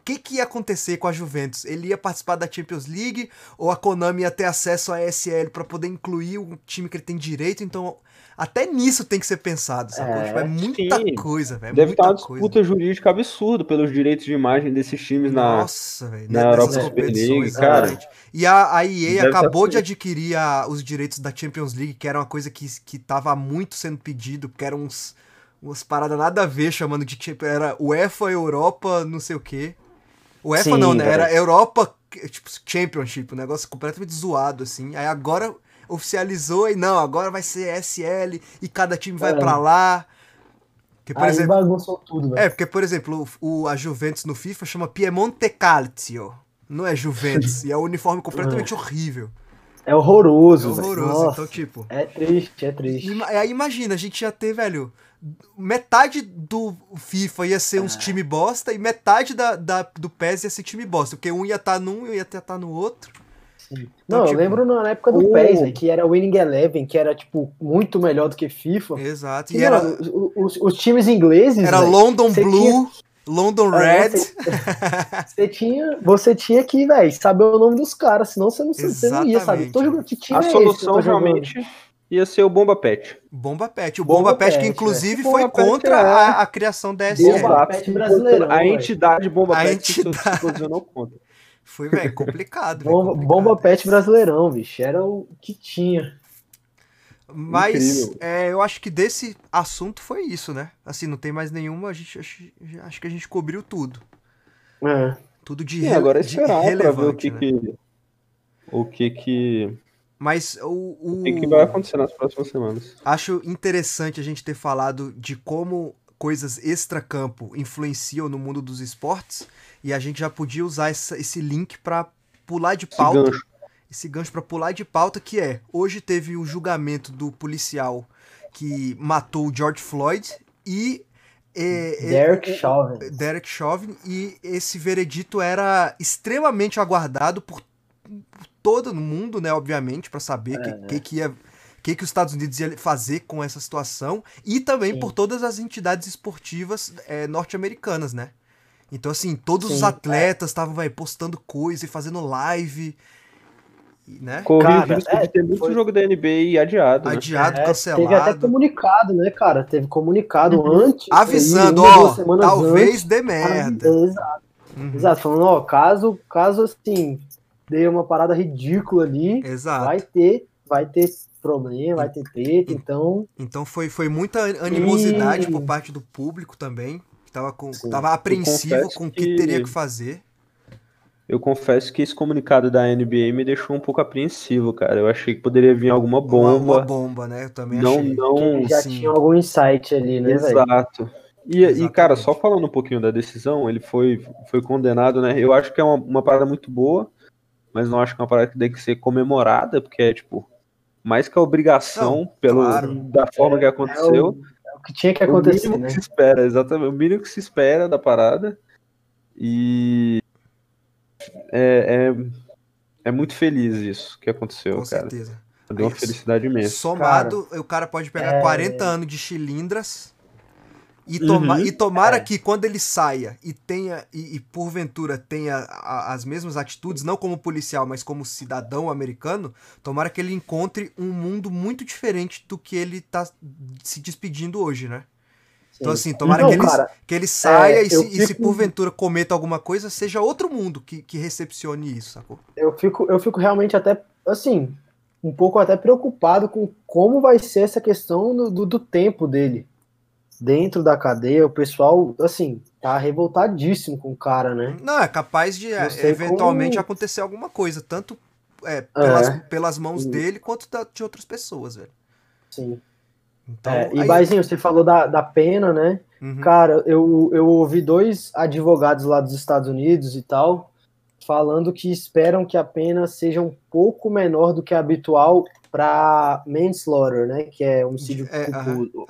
o que, que ia acontecer com a Juventus. Ele ia participar da Champions League ou a Konami ia ter acesso à ESL para poder incluir o time que ele tem direito. Então, até nisso tem que ser pensado, sacou? É, Tipo, é muita sim. coisa, velho. é Deve estar muita uma coisa. disputa jurídica absurda pelos direitos de imagem desses times na. Nossa, velho. na né, Europa Super League, cara. exatamente. E a, a EA Deve acabou tá de adquirir a- os direitos da Champions League, que era uma coisa que, que tava muito sendo pedido, porque eram uns, umas paradas nada a ver, chamando de tipo, era UEFA, Europa, não sei o quê. UEFA Sim, não, né? Era Europa, tipo, Championship, um negócio completamente zoado, assim. Aí agora oficializou e não, agora vai ser SL e cada time vai É. pra lá. Que, por Aí exemplo, bagunçou tudo, velho. é, porque, por exemplo, o, o- a Juventus no FIFA chama Piemonte Calcio. Não é Juventus. e é um uniforme completamente horrível. É É horroroso, velho. horroroso. Nossa, Então, tipo. É triste, é triste. aí imagina, a gente ia ter, velho. Metade do FIFA ia ser É. uns time bosta e metade da, da- do PES ia ser time bosta. Porque um ia estar num e ia estar no outro. Sim. Então, Não, tipo, eu lembro na época do o- PES, velho, que era Winning Eleven, que era, tipo, muito melhor do que FIFA. Exato. E, E era, mano, os, os times ingleses, era velho, London Blue, London É, Red. Você tinha, você tinha que, velho, saber o nome dos caras, senão você não, você não ia saber. Exatamente. Tô jogando, que time A é solução realmente ia ser o Bomba Pet. Bomba Pet. O Bomba, Bomba Pet, que inclusive foi contra é... a, a, criação da SM. Bomba Pet brasileiro. A entidade Bomba a Pet entidade... se posicionou contra. Foi, velho, complicado. Bomba, complicado, Bomba Pet brasileirão, bicho. Era o que tinha. Mas é, eu acho que desse assunto foi isso, né? Assim, não tem mais nenhuma. A gente, acho, acho que a gente cobriu tudo. É. Tudo de, Sim, agora é esperar de pra ver o que, né? que o que que mas o, o... o que, que vai acontecer nas próximas semanas. Acho interessante a gente ter falado de como coisas extra-campo influenciam no mundo dos esportes e a gente já podia usar essa, esse link para pular de pauta. Esse gancho, esse gancho para pular de pauta que é, hoje teve o julgamento do policial que matou o George Floyd e é, Derek Chauvin. Derek Chauvin e esse veredito era extremamente aguardado por, por todo mundo, né, obviamente, para saber o é, que, que, que ia que, que os Estados Unidos ia fazer com essa situação e também Sim. por todas as entidades esportivas é, norte-americanas, né? Então, assim, todos Sim, os atletas estavam é. postando coisa e fazendo live, né? Corri cara, risco é, de ter muito foi... jogo da NBA adiado. Né? Adiado, né? cancelado. Teve até comunicado, né, cara? Teve comunicado uhum. antes. Avisando, ó, talvez antes, dê merda. Exato. Uhum. Exato, falando, ó, caso, caso assim, dê uma parada ridícula ali, Exato. vai ter, vai ter problema, vai ter treta, então. Então foi, foi muita animosidade e... por parte do público também, tava, com, tava apreensivo com o que, que teria que fazer. Eu confesso que esse comunicado da NBA me deixou um pouco apreensivo, cara. Eu achei que poderia vir alguma bomba. Uma, uma bomba, né? Eu também não, achei. Não, já sim. tinha algum insight ali, né, Exato. E, e, cara, só falando um pouquinho da decisão, ele foi, foi condenado, né? Eu acho que é uma, uma parada muito boa mas não acho que é uma parada que tem que ser comemorada, porque é, tipo, mais que a obrigação, não, pelo, claro. da forma é, que aconteceu. Que tinha que acontecer, o mínimo né? que se espera, exatamente, o mínimo que se espera da parada. E é, é, é muito feliz isso que aconteceu, Com cara. certeza. Deu uma felicidade imensa. Somado, cara, o cara pode pegar é... 40 anos de chilindras e, toma, uhum, e tomara é. que quando ele saia e tenha, e, e porventura tenha a, as mesmas atitudes, não como policial, mas como cidadão americano, tomara que ele encontre um mundo muito diferente do que ele tá se despedindo hoje, né? Sim. Então, assim, tomara que, ele, cara, que ele saia é, e, se, fico... e, se, porventura cometa alguma coisa, seja outro mundo que, que recepcione isso, sacou? Eu fico, eu fico realmente até, assim, um pouco até preocupado com como vai ser essa questão do, do, do tempo dele dentro da cadeia, o pessoal, assim, tá revoltadíssimo com o cara, né? Não, é capaz de é, eventualmente como... acontecer alguma coisa, tanto é, pelas, é. pelas mãos dele quanto da, de outras pessoas, velho. Sim. Então, é, e aí... Baizinho, você falou da, da pena, né? Uhum. Cara, eu, eu ouvi dois advogados lá dos Estados Unidos e tal, falando que esperam que a pena seja um pouco menor do que a habitual para manslaughter, né? Que é homicídio é, culposo.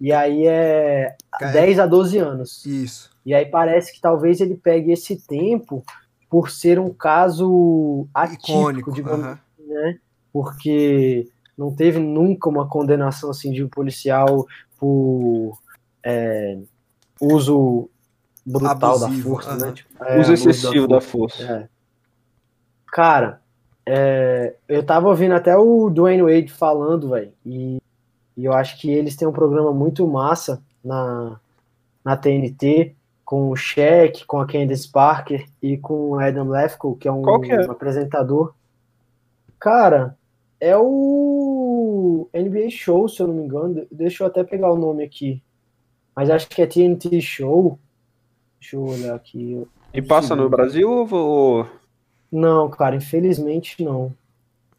E aí é Cai. 10 a 12 anos. Isso. E aí parece que talvez ele pegue esse tempo por ser um caso atípico, Icônico, digamos uh -huh. né? Porque não teve nunca uma condenação assim de um policial por é, uso brutal Abusivo, da força, uh -huh. né? Tipo, é, uso excessivo da força. Da força. É. Cara, é, eu tava ouvindo até o Dwayne Wade falando, velho, e e eu acho que eles têm um programa muito massa na, na TNT, com o Shaq, com a Candice Parker e com o Adam Lefkoe, que é um, que é? um apresentador. Cara, é o NBA Show, se eu não me engano. Deixa eu até pegar o nome aqui. Mas acho que é TNT Show. Deixa eu olhar aqui. E passa no Brasil ou. Não, cara, infelizmente não.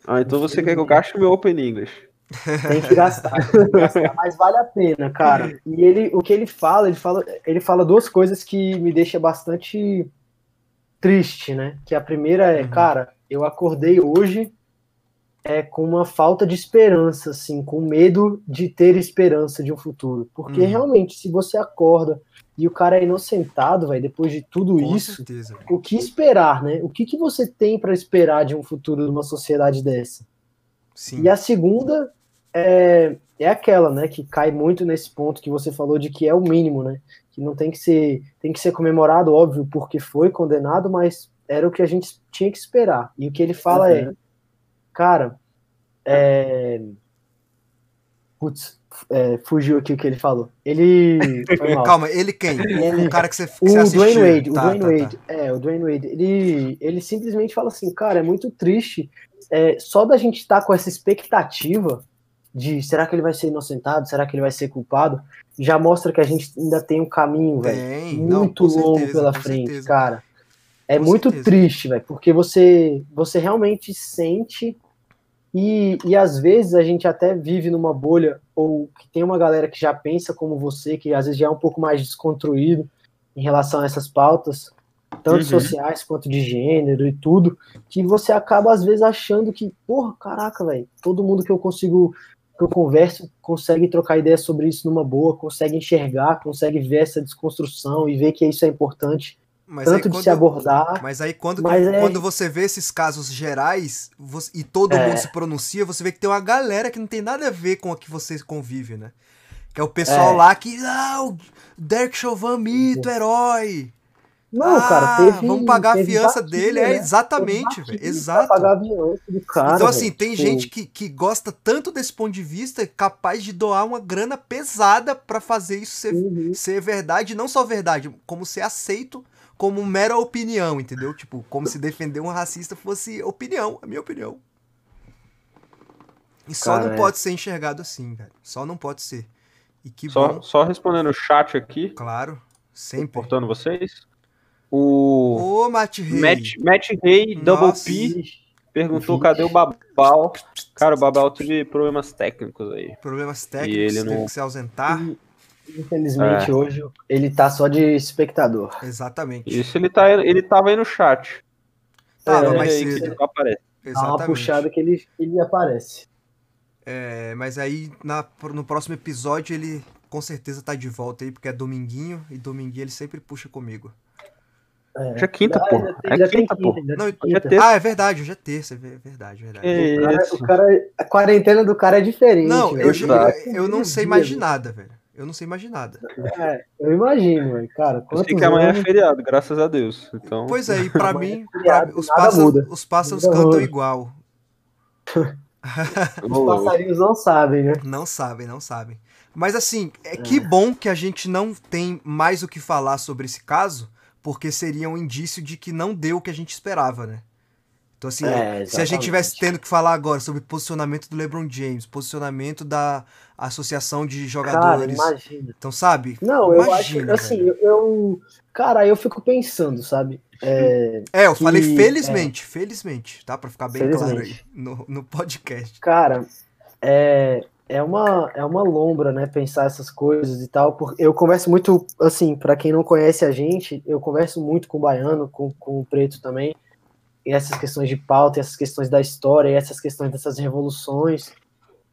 Ah, então você quer que eu gaste meu Open English? Tem que gastar, tem que gastar, mas vale a pena, cara. E ele, o que ele fala, ele fala, ele fala duas coisas que me deixa bastante triste, né? Que a primeira é, uhum. cara, eu acordei hoje é com uma falta de esperança, assim, com medo de ter esperança de um futuro, porque uhum. realmente, se você acorda e o cara é inocentado, vai depois de tudo com isso, certeza, o que esperar, né? O que que você tem para esperar de um futuro de uma sociedade dessa? Sim. E a segunda é, é aquela, né, que cai muito nesse ponto que você falou de que é o mínimo, né, que não tem que ser, tem que ser comemorado, óbvio, porque foi condenado, mas era o que a gente tinha que esperar. E o que ele fala é, uhum. é, cara, é, Putz, é, fugiu aqui o que ele falou. Ele. Calma, ele quem? Ele, o cara que você, que o você Dwayne Wade, tá, o Dwayne tá, Wade. tá. É, o Dwayne Wade. Ele, ele simplesmente fala assim, cara, é muito triste. É, só da gente estar tá com essa expectativa de será que ele vai ser inocentado, será que ele vai ser culpado, já mostra que a gente ainda tem um caminho, velho, muito não, longo certeza, pela frente, certeza. cara. É Com muito certeza. triste, velho, porque você, você realmente sente e, e às vezes a gente até vive numa bolha ou que tem uma galera que já pensa como você, que às vezes já é um pouco mais desconstruído em relação a essas pautas, tanto Uhum. sociais quanto de gênero e tudo, que você acaba às vezes achando que, porra, caraca, velho, todo mundo que eu consigo que eu converso consegue trocar ideias sobre isso numa boa, consegue enxergar, consegue ver essa desconstrução e ver que isso é importante, Mas tanto de quando- se abordar. Mas aí quando, Mas é- quando você vê esses casos gerais você- e todo É. mundo se pronuncia, você vê que tem uma galera que não tem nada a ver com a que você convive, né? Que é o pessoal É. lá que, ah, o Derek Chauvin, mito, herói. Não, Ah, cara, teve. Vamos pagar a teve fiança batida, dele, é né? exatamente, Teve velho. Exato. Pagar a fiança do cara. então, assim, velho. tem Tipo, gente que, que gosta tanto desse ponto de vista, capaz de doar uma grana pesada pra fazer isso ser, uhum. ser verdade, não só verdade, como ser aceito como mera opinião, entendeu? Tipo, como se defender um racista fosse opinião, a minha opinião. E só Cara, não é. pode ser enxergado assim, velho. Só não pode ser. E que Só, bom, só respondendo o chat aqui, claro, sempre. portando vocês. O Ô, Matt Rey. Matt, Matt Ray, Double Nossa. P, perguntou Vixe. cadê o Babal. Cara, o Babal teve problemas técnicos aí. Problemas E técnicos, ele teve não- que se ausentar. Infelizmente, É. hoje ele tá só de espectador. Exatamente. Isso ele, tá, ele tava aí no chat. Tava É, Ele aí ele aparece. Dá uma Exatamente. puxada que ele, ele aparece. É, mas aí na- no próximo episódio ele com certeza tá de volta aí, porque é dominguinho, e dominguinho ele sempre puxa comigo. É. Já é quinta, Ah, pô. É tem quinta, pô. Não, já quinta. tem- Ah, é verdade, hoje é terça, é ver- verdade, verdade. Que O cara, isso. o cara- a quarentena do cara é diferente. Não, velho. eu, eu, eu não sei mais de nada, velho. Eu não sei mais de nada. É, eu imagino, velho. Cara, Eu sei que amanhã é anos- feriado, graças a Deus. Então, Pois é, e pra Amanhã mim, é feriado, pra- os, nada pássaros, muda. os pássaros Muda cantam muito. igual. Os passarinhos não sabem, né? Não sabem, não sabem. Mas assim, é que bom que a gente não tem mais o que falar sobre esse caso, porque seria um indício de que não deu o que a gente esperava, né? Então, assim, É, se a gente tivesse tendo que falar agora sobre posicionamento do LeBron James, posicionamento da associação de Cara, jogadores. imagina. então, sabe? Não, eu Imagina, acho, assim, velho. eu, eu- Cara, eu fico pensando, sabe? É, É, eu que- falei felizmente, felizmente, tá? Pra ficar bem claro aí no, no podcast. cara, é, é, uma, é uma lombra, né? Pensar essas coisas e tal. Porque eu converso muito, assim, pra quem não conhece a gente, eu converso muito com o baiano, com, com o preto também. E essas questões de pauta, e essas questões da história, e essas questões dessas revoluções,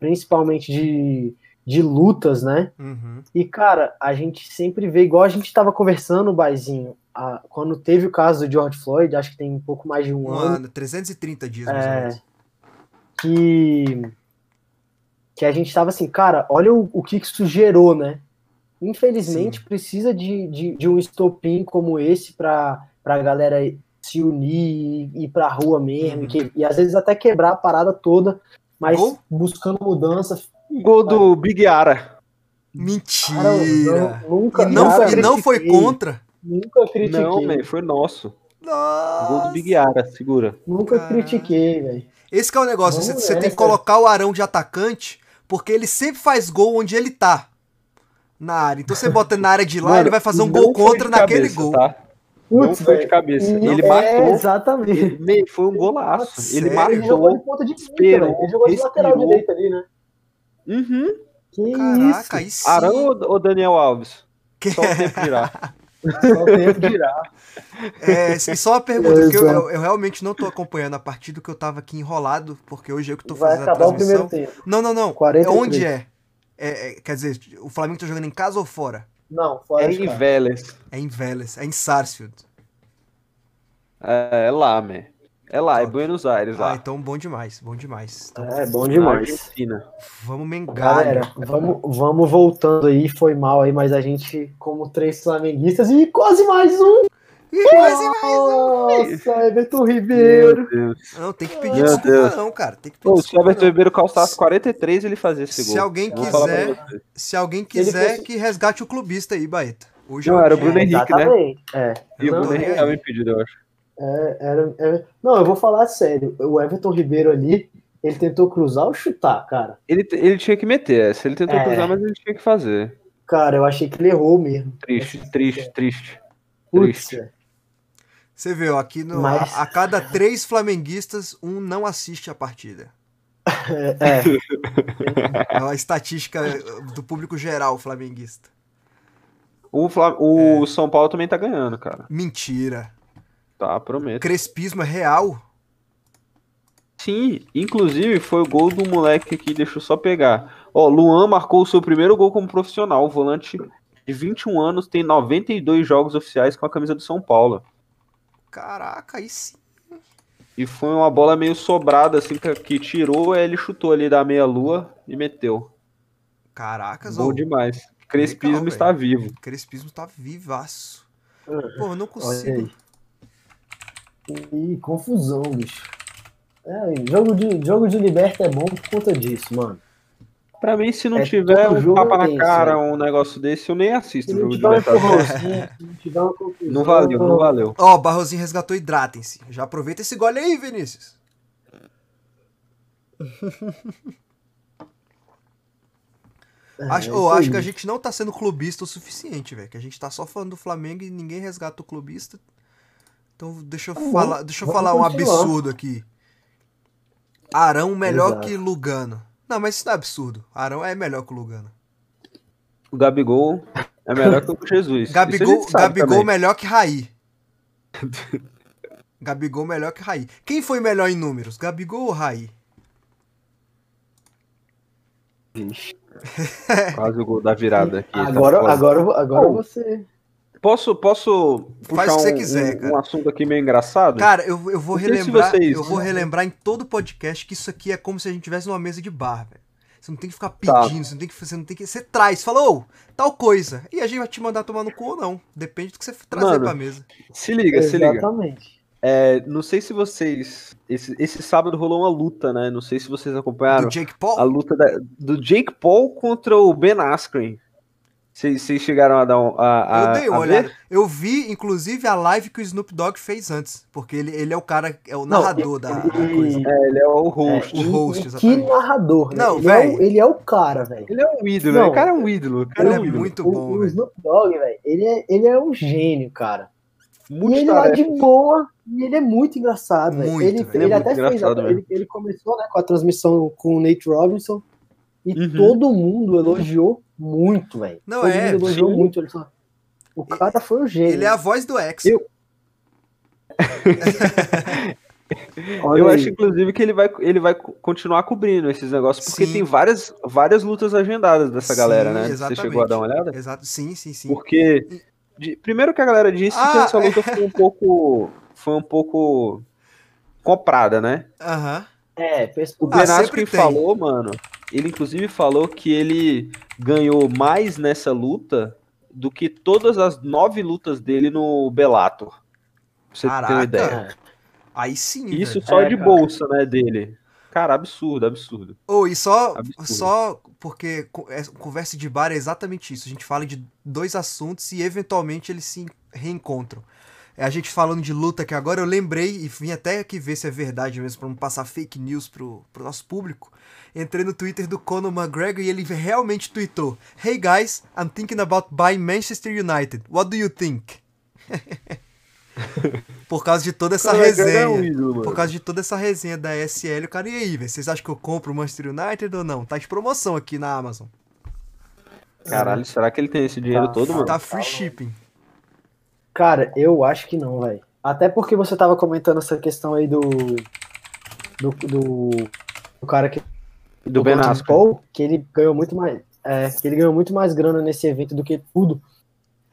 principalmente de, de lutas, né? Uhum. E, cara, a gente sempre vê, igual a gente estava conversando, Baizinho, a- quando teve o caso do George Floyd, acho que tem um pouco mais de um, Um ano, ano, 330 dias, mais É. que, que a gente tava assim, cara, olha o, o que isso gerou, né? Infelizmente, Sim. precisa de, de, de um estopim como esse pra, pra galera se unir e ir pra rua mesmo, Uhum. e, que- e às vezes até quebrar a parada toda, mas Gol? buscando mudança. Gol do Big Ara. Cara, Mentira! eu nunca, e não, nunca e não foi contra? Nunca critiquei. Não, man, foi nosso. Gol Nossa! do Big Ara, segura. Nunca Caralho. critiquei, velho. Esse que é o negócio, você, você tem que colocar o Arão de atacante, porque ele sempre faz gol onde ele tá. Na área. Então você bota ele na área de lá, Mano, ele vai fazer um não gol contra de naquele cabeça, gol. Tá? Não Putz, foi de cabeça. E- Ele é, matou. exatamente. Ele, meio- foi um golaço. Nossa, ele sério? Ele jogou de ponta esperou, velho. Ele jogou de lateral direita ali, né? Uhum. Que Caraca, isso? sim. Arão ou, Daniel Alves? Que- Só o tempo girar. Só o tempo girar. É, e só uma pergunta, porque eu, eu- eu realmente não tô acompanhando a partida que eu tava aqui enrolado, porque hoje eu que tô Vai fazendo a o primeiro transmissão. tempo. Não, não, não. 43. Onde é? É, é? Quer dizer, o Flamengo tá jogando em casa ou fora? Não, fora É em. Vélez. É em Vélez, é em Sarsfield. É, é lá, man. É lá, é. Buenos Aires Ah, lá. então bom demais, bom demais. Então, É bom demais. Argentina. vamos mengar. Galera, vamos, vamos voltando aí, foi mal aí, mas a gente, como três flamenguistas, e quase mais um. E mais e mais um. Nossa, Everton Ribeiro. Meu Deus. Não, tem que pedir Meu desculpa Deus. não, cara. Tem que pedir Pô, se o desculpa Everton não. Ribeiro calçasse 43, ele fazia esse Se gol. alguém falar pra quiser, se alguém quiser fosse- que resgate o clubista aí, Baeta. Hoje Não, é o era o. Bruno Henrique, né? É. E o Bruno é Henrique tava impedido, eu acho. É, era, era- Não, eu vou falar sério. O Everton Ribeiro ali, ele tentou cruzar ou chutar, cara? Ele, ele tinha que meter essa. Ele tentou É. cruzar, mas ele tinha que fazer. Cara, eu achei que ele errou mesmo. Triste, triste, triste. Putz, Triste. é. Você vê, ó, aqui no, Mas- a, a cada três flamenguistas, um não assiste a partida. é. É a estatística do público geral flamenguista. O, Fla- o São Paulo também tá ganhando, cara. Mentira. Tá, prometo. Crespismo é real? Sim, inclusive foi o gol do moleque aqui, deixa eu só pegar. Ó, Luan marcou o seu primeiro gol como profissional. O volante de 21 anos tem 92 jogos oficiais com a camisa do São Paulo. Caraca, aí sim. E foi uma bola meio sobrada, assim, que, que tirou, aí ele chutou ali da meia-lua e meteu. Caracas, Gol ô, demais. Crespismo Legal, está vivo. Crespismo tá vivaço. Uhum. Pô, eu não consigo. Ih, confusão, bicho. É, jogo de, jogo de liberta é bom por conta disso, mano. Pra mim, se não É, tiver um jogo tapa na cara, né? um negócio desse, eu nem assisto Se o não jogo de tiver Libertadores. não tiver uma confusão. Não valeu, não valeu. Ó, o Barrozinho resgatou hidratem-se. Já aproveita esse gole aí, Vinícius. É, Acho, é isso acho que a gente não tá sendo clubista o suficiente, velho. Que a gente tá só falando do Flamengo e ninguém resgata o clubista. Então deixa eu Vamos- falar, deixa eu vamos falar um continuar. absurdo aqui. Arão melhor Exato. que Lugano. Não, mas isso não é absurdo. Arão é melhor que o Lugano. O Gabigol é melhor que o Jesus. Gabigol, Gabigol também. melhor que Raí. Gabigol melhor que Raí. Quem foi melhor em números? Gabigol ou Raí? Vixe. Quase o gol da virada aqui. tá Agora, foda. agora, agora você. Posso, posso Faz puxar o que você um, quiser, um- cara. um assunto aqui meio engraçado? Cara, eu, eu vou relembrar. vocês- Eu vou relembrar em todo podcast que isso aqui é como se a gente tivesse numa mesa de bar, velho. Você não tem que ficar Tá. pedindo, você não tem que. Você não tem que. Você traz, falou, tal coisa. E a gente vai te mandar tomar no cu ou não. Depende do que você trazer Mano, pra mesa. Se liga, se liga. Exatamente. É, não sei se vocês. Esse, esse sábado rolou uma luta, né? Não sei se vocês acompanharam. Do Jake Paul? A luta da- do Jake Paul contra o Ben Askren. Vocês chegaram a dar um, a, a, eu dei uma olhada. ver? Eu vi, inclusive, a live que o Snoop Dogg fez antes. Porque ele, ele é o cara, é o Não, narrador da, da e- coisa. É, ele é o É, host. o e- host, e que narrador, né? Não, ele, é o, ele é o cara, velho. Ele é um ídolo, Não. o cara é um ídolo. O cara Ele é é um ídolo. muito o, bom, o. Snoop Dogg, velho, ele é, ele é um gênio, cara. E ele Multitarefa. lá de boa, e ele é muito engraçado, velho. Muito, Ele, ele Ele é até muito fez, engraçado ele, ele começou né, com a transmissão com o Nate Robinson, e Uhum. todo mundo elogiou muito, velho. Não, todo é, mundo elogiou sim. muito. Ele falou, o cara foi um gênio. Ele é a voz do X. Eu- Eu acho, inclusive, que ele vai, ele vai co- continuar cobrindo esses negócios, porque Sim. tem várias, várias lutas agendadas dessa Sim, galera, né? exatamente. Você chegou a dar uma olhada? Exato, sim, sim, sim. Porque, de- primeiro que a galera disse que Ah, essa luta foi um pouco, foi um pouco comprada, né? Aham. É, pensa- O Ah, Ben tem. falou, mano, ele inclusive falou que ele ganhou mais nessa luta do que todas as nove lutas dele no Bellator. Pra você ter Caraca. uma ideia. Aí sim. Isso velho. só É, de cara. bolsa, né, dele. Cara, absurdo, absurdo. Ô, e só, Absurdo. só porque é- conversa de bar é exatamente isso. A gente fala de dois assuntos e eventualmente eles se reencontram. É a gente falando de luta que agora eu lembrei e vim até aqui ver se é verdade mesmo pra não passar fake news pro, pro nosso público. Entrei no Twitter do Conor McGregor e ele realmente tweetou: Hey guys, I'm thinking about buying Manchester United. What do you think? Por causa de toda essa Cara, resenha. é um ídolo. Por causa de toda essa resenha da SL, o cara, e aí, velho? Vocês acham que eu compro o Manchester United ou não? Tá de promoção aqui na Amazon. Caralho, será que ele tem esse dinheiro Tá, todo, mano? Tá free shipping. Cara, eu acho que não, velho. Até porque você tava comentando essa questão aí do. Do, do, do cara que. Do Ben. Paul, que ele ganhou muito mais. É, que ele ganhou muito mais grana nesse evento do que tudo.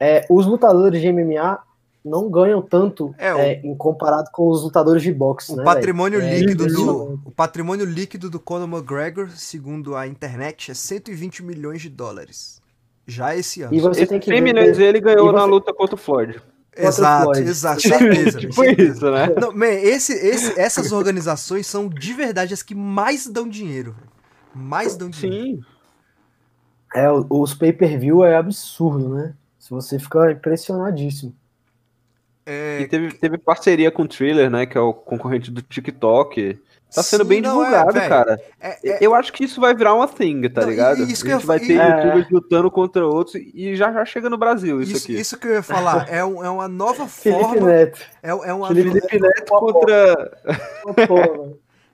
É, os lutadores de MMA não ganham tanto É, o- é, em comparado com os lutadores de boxe, O né, patrimônio? É, líquido do impressionante. o patrimônio líquido do Conor McGregor, segundo a internet, é 120 milhões de dólares. Já esse ano. E você Esse tem que 100 ver- milhões ele ganhou e na você- luta contra o Floyd. Exato, exato, certeza. tipo isso, né? Não, man, esse, esse, essas organizações são de verdade as que mais dão dinheiro. Mais dão dinheiro. Sim. É, os pay-per-view é absurdo, né? Se você fica impressionadíssimo. É, E teve, teve parceria com o Thriller, né? Que é o concorrente do TikTok. Tá sendo Sim, bem é, divulgado, velho. cara. é- é- Eu acho que isso vai virar uma thing, tá Não, ligado? e- isso que a eu gente vai ia- ter É. youtubers lutando contra outros e já já chega no Brasil isso, isso, aqui. isso que eu ia falar. É, um- é uma nova Felipe forma. Neto. É, é uma, Felipe Neto contra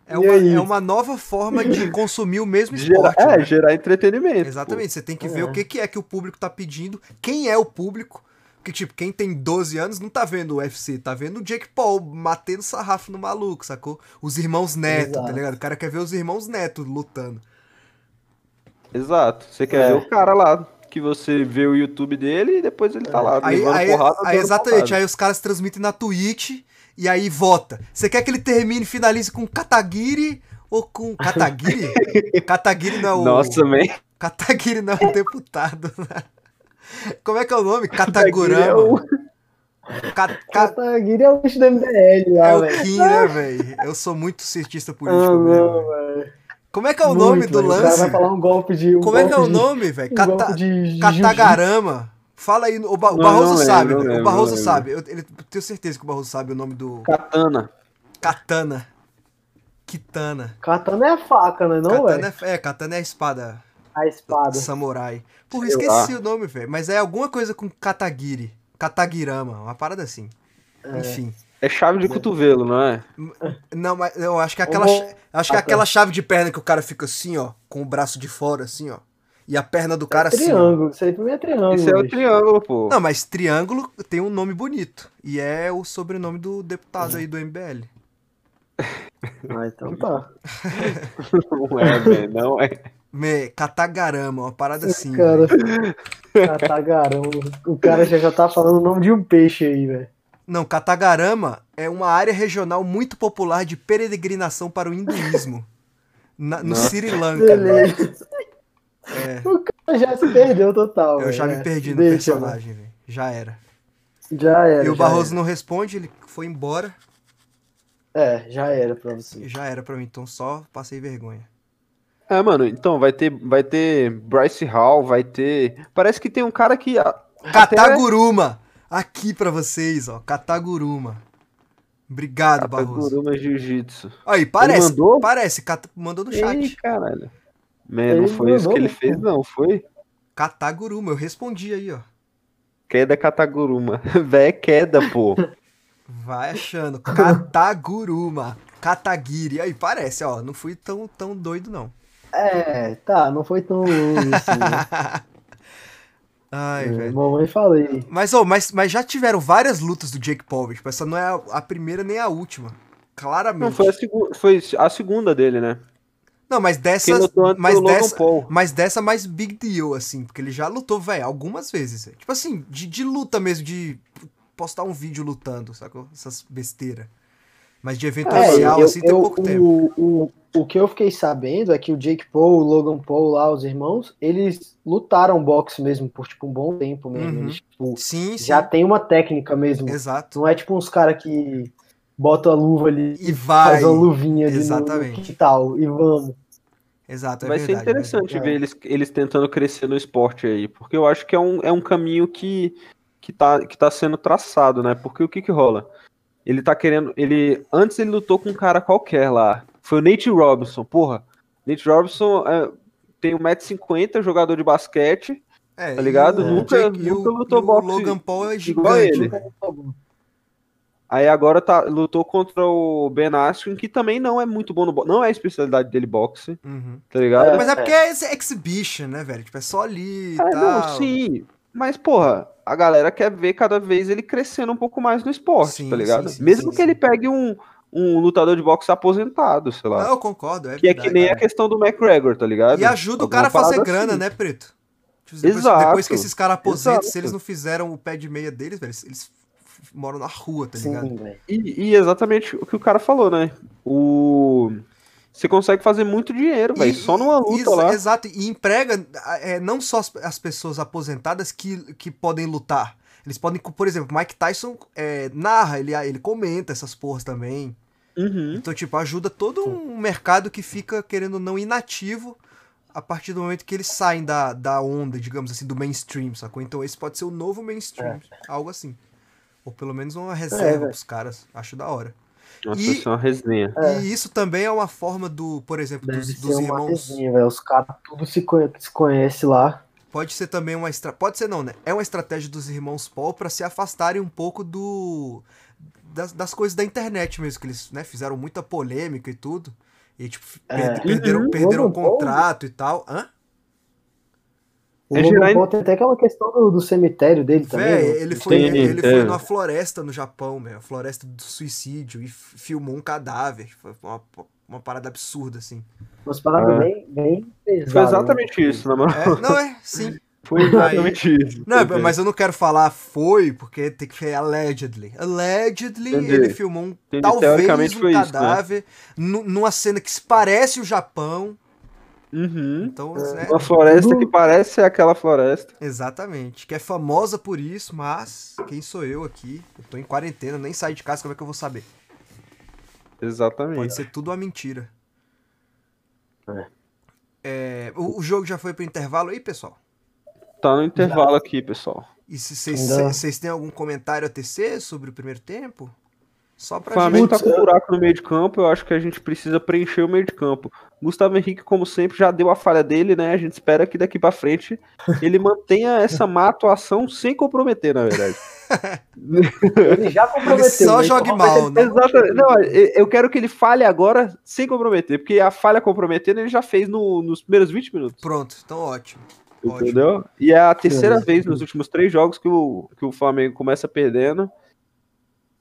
é, E uma, é uma nova forma de consumir o mesmo gerar, esporte. é, né? gerar entretenimento. Exatamente, você tem que ver É. o que, que é que o público tá pedindo, quem é o público. Porque, tipo, quem tem 12 anos não tá vendo o UFC, tá vendo o Jake Paul matando sarrafo no maluco, sacou? Os irmãos Neto, tá ligado? O cara quer ver os irmãos Neto lutando. Exato. Você quer É. ver o cara lá, que você vê o YouTube dele e depois ele tá lá, Aí, levando aí, porrada. aí, exatamente, porrada. aí os caras transmitem na Twitch e aí vota. Você quer que ele termine e finalize com Kataguiri ou com. Kataguiri? Kataguiri não é o. Nossa, man. Kataguiri não é o deputado. né? Como é que é o nome? É Katagurama. o- Ka- Ka- Kataguiri é o bicho do MBL É o. Kim, né, velho? Eu sou muito cientista Ah, político mesmo. não, velho. velho. Como é que é o Muito, nome do. O cara lance? vai falar um golpe de. Um Como é que é o golpe de- nome, velho? Um Cata... golpe de, Catagarama. Fala aí, o, Ba- o Não, Barroso não sabe, não. O Barroso sabe. Eu, ele- eu tenho certeza que o Barroso sabe o nome do Katana. Katana. Kitana. Katana é a faca, né? Não, katana velho? é, é, katana é a espada A espada. samurai. Porra, Sei esqueci lá. o nome, velho. Mas é alguma coisa com Katagiri. Katagirama, uma parada assim. É. Enfim. É chave de cotovelo, não é? Não, mas eu acho que é aquela, Ou- acho que é aquela chave de perna que o cara fica assim, ó, com o braço de fora, assim, ó. E a perna do cara assim. ó. triângulo. Isso aí pra mim é triângulo. Esse é o triângulo, pô. Não, mas triângulo tem um nome bonito. E é o sobrenome do deputado aí do MBL. Ah, então tá. Não é, man, não é. Me, Katagarama, uma parada assim. cara. Catagarão. O cara já, já tá falando o nome de um peixe aí, velho. Não, Katagarama é uma área regional muito popular de peregrinação para o hinduísmo. Na- no Nossa. Sri Lanka. né? Beleza. É, O cara já se perdeu total. eu velho. já me É, perdi no deixa, personagem, velho. Já era. Já era. E o Barroso não responde, ele foi embora. era. É, já era pra você. Já era pra mim, então só passei vergonha. É, mano, então vai ter, vai ter Bryce Hall, vai ter. Parece que tem um cara que. a- até- Kataguruma! Aqui pra vocês, ó. Kataguruma. Obrigado, Barroso. Kataguruma Jiu-Jitsu. Aí, parece. mandou? Parece, Kat- mandou no Ih, chat. caralho. Man, não Ele foi isso mandou que ele mesmo. fez, não, foi? Kataguruma, eu respondi aí, ó. Queda Kataguruma. Vé é queda, pô. Vai achando. Kataguruma. Katagiri. Aí, parece, ó. Não fui tão, tão doido, não. É, tá, não foi tão longe assim. né? Ai, É, velho. Mamãe falei. Mas, ô, mas, mas já tiveram várias lutas do Jake Paul, tipo, essa não é a, a primeira nem a última. Claramente. Não, foi a, foi a segunda dele, né? Não, mas antes Mas dessa, mas dessa mais big deal, assim, porque ele já lutou, velho, algumas vezes. velho. Tipo assim, de, de luta mesmo, de postar um vídeo lutando, sacou? Essas besteiras. Mas de evento É, oficial, eu- assim, tem eu- pouco tempo. o, o, que eu fiquei sabendo é que o Jake Paul, o Logan Paul lá, os irmãos, eles lutaram boxe mesmo por tipo um bom tempo mesmo. Uhum. Eles, tipo, Sim, sim. já tem uma técnica mesmo. Exato. Não é tipo uns caras que botam a luva ali E vai. faz uma luvinha de no- Exatamente. no quintal e vamos. Exato, é Vai verdade. ser interessante verdade. ver eles, eles tentando crescer no esporte aí, porque eu acho que é um, é um caminho que, que, tá, que tá sendo traçado, né? Porque o que que rola? Ele tá querendo. Ele. Antes ele lutou com um cara qualquer lá. Foi o Nate Robinson, porra. Nate Robinson é, tem 1,50m, jogador de basquete. É, tá ligado? e o Nunca- Jake- e nunca o, lutou e o boxe Logan Paul é gigante. ele. Aí agora tá, lutou contra o Ben Askren, que também não é muito bom no boxe. Não é a especialidade dele boxe, Uhum. tá ligado? Mas é porque é esse exhibition, né, velho? Tipo, é só ali e É, tal. não, sim. Mas, porra, a galera quer ver cada vez ele crescendo um pouco mais no esporte, Sim, tá ligado? sim, sim, Mesmo que ele pegue um, um lutador de boxe aposentado, sei lá. Não, eu concordo. É que é que verdade. nem a questão do McGregor, tá ligado? E ajuda o Alguma cara a fazer grana, assim. né, Preto? Tipo, depois, Exato. depois que esses caras aposentam, se Exato. eles não fizeram o pé de meia deles, velho, eles, moram na rua, tá ligado? Sim. E, e exatamente o que o cara falou, né? O... Você consegue fazer muito dinheiro, velho, só numa luta exa- lá. Exato, e emprega é, não só as, as pessoas aposentadas que, que podem lutar. Eles podem, por exemplo, Mike Tyson é, narra, ele, ele comenta essas porras também. Uhum. Então, tipo, ajuda todo um mercado que fica, querendo ou não, inativo a partir do momento que eles saem da, da onda, digamos assim, do mainstream, sacou? Então esse pode ser o novo mainstream, algo assim. Ou pelo menos uma reserva É, pros caras. Acho da hora. Nossa, E- isso é uma resenha. É. E isso também é uma forma do, por exemplo, Deve dos, ser dos uma irmãos. resenha, velho. Os caras tudo se, conhe se conhece lá. Pode ser também uma estra... pode ser não, né? É uma estratégia dos irmãos Paul pra se afastarem um pouco do das, das coisas da internet mesmo que eles, né, fizeram muita polêmica e tudo. E tipo, É. perde- perderam, Uhum. perderam o Paul- contrato e tal. Hã? O É Logan tem até aquela questão do, do cemitério dele também. Véi, né? ele foi, ele tem. foi numa floresta no Japão, meu, a floresta do suicídio e filmou um cadáver. Foi uma, uma parada absurda assim. Umas paradas Ah. bem, bem pesadas. Foi exatamente né? isso, na moral. É, não é, sim. Foi exatamente isso. Não, Entendeu? mas eu não quero falar foi, porque tem que ser allegedly. Allegedly, Entendi. ele filmou um, Entendi, talvez um foi isso, né? cadáver nu- numa cena que se parece o Japão. Uhum. Então, É. né, Uma floresta que parece ser aquela floresta. exatamente. Que é famosa por isso, mas quem sou eu aqui? Eu tô em quarentena, nem saí de casa, como é que eu vou saber? Exatamente. Pode ser tudo uma mentira. É. É, o, o jogo já foi pro intervalo aí, pessoal? Tá no intervalo aqui, pessoal. E se vocês têm algum comentário a tecer sobre o primeiro tempo? Só O pra Flamengo gente. tá com um buraco no meio de campo, eu acho que a gente precisa preencher o meio de campo. Gustavo Henrique, como sempre, já deu a falha dele, né? A gente espera que daqui pra frente ele mantenha essa má atuação sem comprometer, na verdade. Ele já comprometeu. Ele só né? joga Então, mal, né? Exatamente. Não, eu eu quero que ele falhe agora sem comprometer, porque a falha comprometendo ele já fez no- nos primeiros 20 minutos. Pronto, então ótimo. Ótimo. Entendeu? E é a terceira vez nos últimos três jogos que o, que o Flamengo começa perdendo.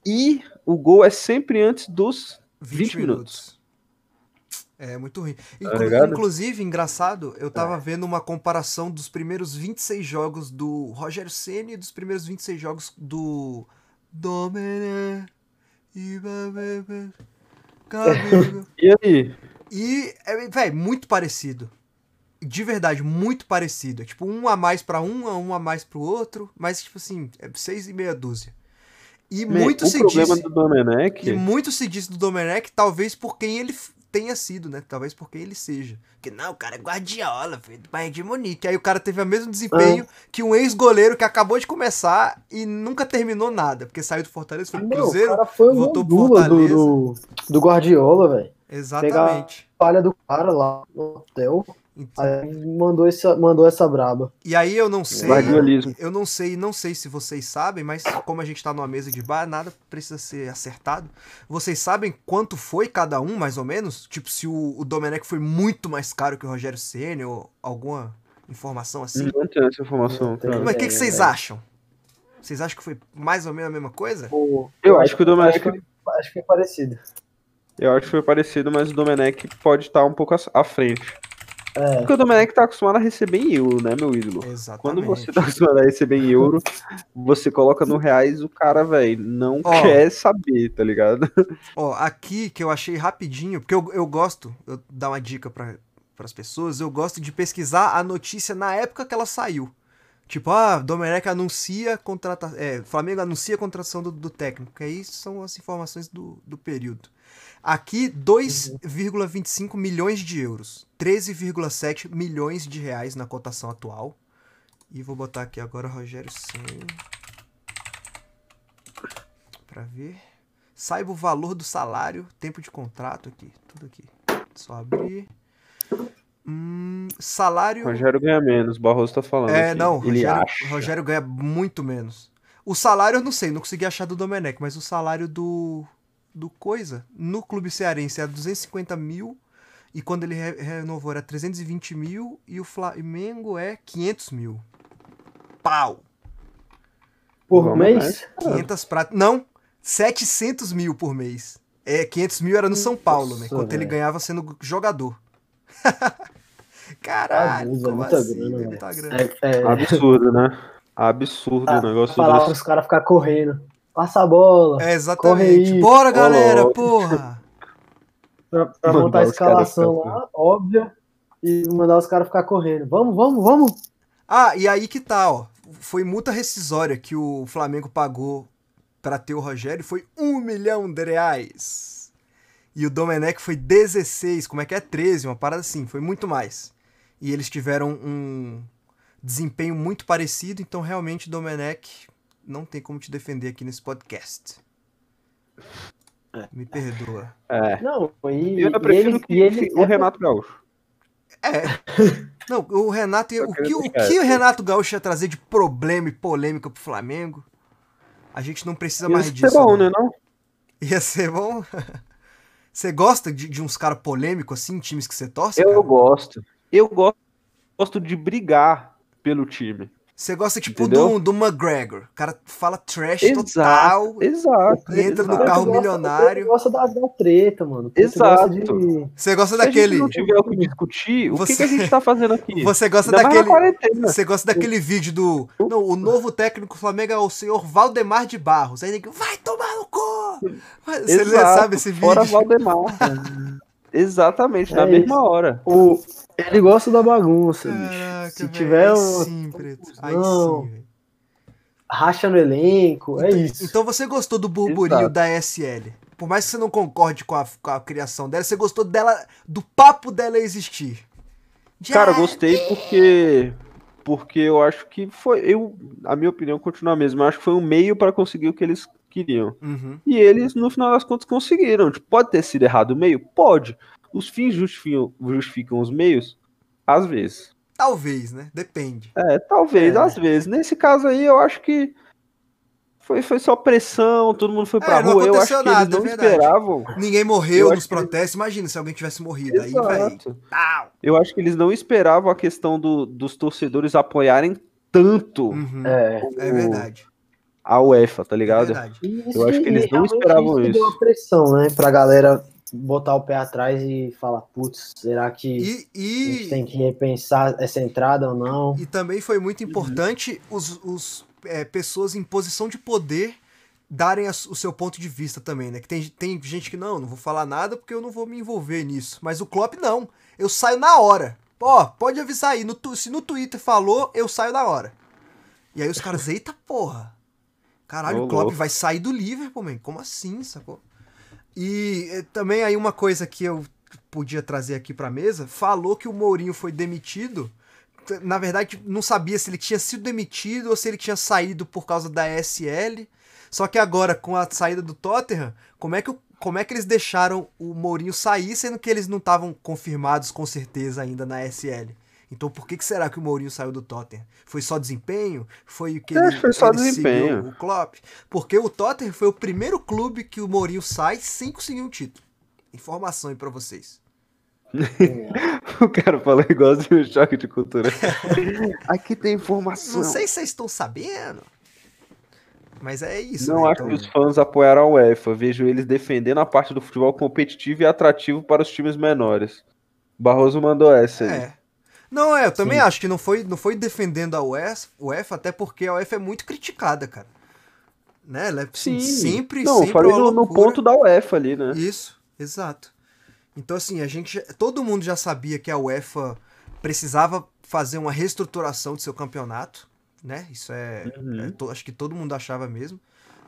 E o gol é sempre antes dos 20, 20 minutos. É muito ruim. Inclu- Tá inclusive, engraçado, eu tava vendo uma comparação dos primeiros 26 jogos do Rogério Ceni e dos primeiros 26 jogos do Domené. Cabigo. E aí? E, é, velho, muito parecido. De verdade, muito parecido. É tipo um a mais pra um, um a mais pro outro, mas tipo assim, é seis e meia dúzia. E muito o se problema disse, do Domenech. e muito se disse do Domenech, talvez por quem ele tenha sido, né? Talvez por quem ele seja. Porque não, o cara é Guardiola, filho, do Bayern de Munique. Aí o cara teve o mesmo desempenho que um ex-goleiro que acabou de começar e nunca terminou nada, porque saiu do Fortaleza, foi pro Cruzeiro. o cara foi o voltou pro Lula do, Fortaleza. do, do Guardiola, velho. Exatamente. Falha do cara lá no hotel. Então, Aí mandou essa, mandou essa braba. E aí eu não sei, eu não sei, não sei se vocês sabem, mas como a gente tá numa mesa de bar, nada precisa ser acertado. Vocês sabem quanto foi cada um, mais ou menos? Tipo, se o, o Domenech foi muito mais caro que o Rogério Ceni ou alguma informação assim? Não tem essa informação, cara. Mas o que, que vocês é. acham? Vocês acham que foi mais ou menos a mesma coisa? Eu acho que o Domenech, acho que, acho que é parecido. eu acho que foi parecido, mas o Domenech pode estar um pouco à frente. É. Porque o Domenech tá acostumado a receber em euro, né, meu ídolo? Exatamente. Quando você tá acostumado a receber em euro, você coloca no reais, o cara, velho, não Ó. quer saber, tá ligado? Ó, aqui que eu achei rapidinho, porque eu, eu gosto, eu dar uma dica para as pessoas, eu gosto de pesquisar a notícia na época que ela saiu. Tipo, ah, Domenech anuncia contrata é, Flamengo anuncia a contratação do, do técnico. Que aí são as informações do, do período. Aqui, 2,25 milhões de euros. 13,7 milhões de reais na cotação atual. E vou botar aqui agora Rogério Senna. Pra ver. Saiba o valor do salário, tempo de contrato aqui. Tudo aqui. Só abrir. Hum, salário. Rogério ganha menos, Barroso tá falando. É, aqui. não, Ele Rogério, acha. Rogério ganha muito menos. O salário eu não sei, não consegui achar do Domenech, mas o salário do, do Coisa, no clube cearense era 250 mil, e quando ele re- renovou era 320 mil, e o Flamengo é 500 mil. Pau! Por Vamos mês? 500 pratas. Não, 700 mil por mês. É, 500 mil era no São Paulo, né? Nossa, Quanto ele ganhava sendo jogador. Caralho, Abuso, é como muita assim? grana, é velho. muita grana. É, é, Absurdo, né? Absurdo Ah, o negócio falar desse. pros caras ficar correndo. Passa a bola. É, Corre exatamente. aí. Bora, galera, louco. porra! Pra, montar a escalação lá, óbvia. E mandar os caras ficar correndo. Vamos, vamos, vamos. Ah, e aí que tá, ó. foi multa rescisória que o Flamengo pagou para ter o Rogério foi um milhão de reais. E o Domenech foi 16, como é que é? 13, uma parada assim, foi muito mais. E eles tiveram um desempenho muito parecido, então realmente Domenech não tem como te defender aqui nesse podcast. É. Me perdoa. É. Não, e, eu prefiro e ele, que, ele o é Renato Gaúcho. É. Não, o Renato. o que, o que o Renato Gaúcho ia trazer de problema e polêmica pro Flamengo? A gente não precisa ia mais disso. Ia ser bom, né? Não? Ia ser bom. Você gosta de, de uns caras polêmicos assim, times que você torce? Eu cara? gosto. Eu gosto de brigar pelo time. Você gosta, tipo, do, do McGregor. O cara fala trash exato, total. Exato. Entra exato. no carro gosta, milionário. Você gosta da, da treta, mano. Exato. De... Você gosta Se daquele. Se não tiver o que discutir, você... o que, que, a gente tá fazendo aqui? Você gosta Ainda daquele. Você gosta daquele vídeo do. Não, o novo técnico do Flamengo é o senhor Valdemar de Barros. Aí ele vai tomar no cu! Você Exato. sabe esse vídeo? Fora Valdemar. Exatamente, é na mesma isso. hora. O, ele gosta da bagunça, Caraca, Se véio, tiver um. Sim, preto. Aí não, sim, racha no elenco, é então, isso. Então você gostou do burburinho Exato. da SL. Por mais que você não concorde com a, com a, criação dela, você gostou dela, do papo dela existir. Já... Cara, gostei porque porque eu acho que foi, eu, a minha opinião continua a mesma, eu acho que foi um meio para conseguir o que eles queriam. Uhum. E eles, no final das contas, conseguiram. Tipo, pode ter sido errado o meio? Pode. Os fins justificam, justificam os meios? Às vezes. Talvez, né? Depende. É, talvez, é. às vezes. Nesse caso aí, eu acho que foi, foi só pressão, todo mundo foi pra é, rua. Eu acho que nada, eles não é esperavam. Ninguém morreu nos protestos. Que... Imagina se alguém tivesse morrido. Exato. Aí, velho. Eu acho que eles não esperavam a questão do, dos torcedores apoiarem tanto. Uhum. É. O, é verdade a UEFA, tá ligado? É eu acho que eles não esperavam isso. Deu uma pressão, né, pra galera botar o pé atrás e falar, putz, será que e, e... a gente tem que repensar essa entrada ou não? E também foi muito importante uhum. os, os é, pessoas em posição de poder darem a, o seu ponto de vista também, né? Que tem, tem gente que não, não vou falar nada porque eu não vou me envolver nisso. Mas o Klopp não. Eu saio na hora. Ó, pode avisar aí. No, se no Twitter falou, eu saio na hora. E aí os caras, eita porra. Caralho, o Klopp louco. vai sair do Liverpool, man. Como assim, sacou? E eh, também aí uma coisa que eu podia trazer aqui pra mesa, falou que o Mourinho foi demitido. Na verdade, não sabia se ele tinha sido demitido ou se ele tinha saído por causa da SL. Só que agora, com a saída do Tottenham, como é que, como é que eles deixaram o Mourinho sair, sendo que eles não estavam confirmados com certeza ainda na SL? Então por que, que será que o Mourinho saiu do Tottenham? Foi só desempenho? Foi o que ele, foi só desempenho. o Klopp? Porque o Tottenham foi o primeiro clube que o Mourinho sai sem conseguir um título. Informação aí pra vocês. o cara fala igual o choque de cultura. Aqui tem informação. Não sei se vocês estão sabendo. Mas é isso. Não né? acho então... que os fãs apoiaram a UEFA. Vejo eles defendendo a parte do futebol competitivo e atrativo para os times menores. Barroso mandou essa aí. Não, é, eu também Sim. acho que não foi, não foi defendendo a UEFA, UEFA, até porque a UEFA é muito criticada, cara. Né? Ela é Sim. sempre, não, sempre falei no, no, ponto da UEFA ali, né? Isso, exato. Então, assim, a gente. Todo mundo já sabia que a UEFA precisava fazer uma reestruturação de seu campeonato, né? Isso é. Uhum. é to, acho que todo mundo achava mesmo.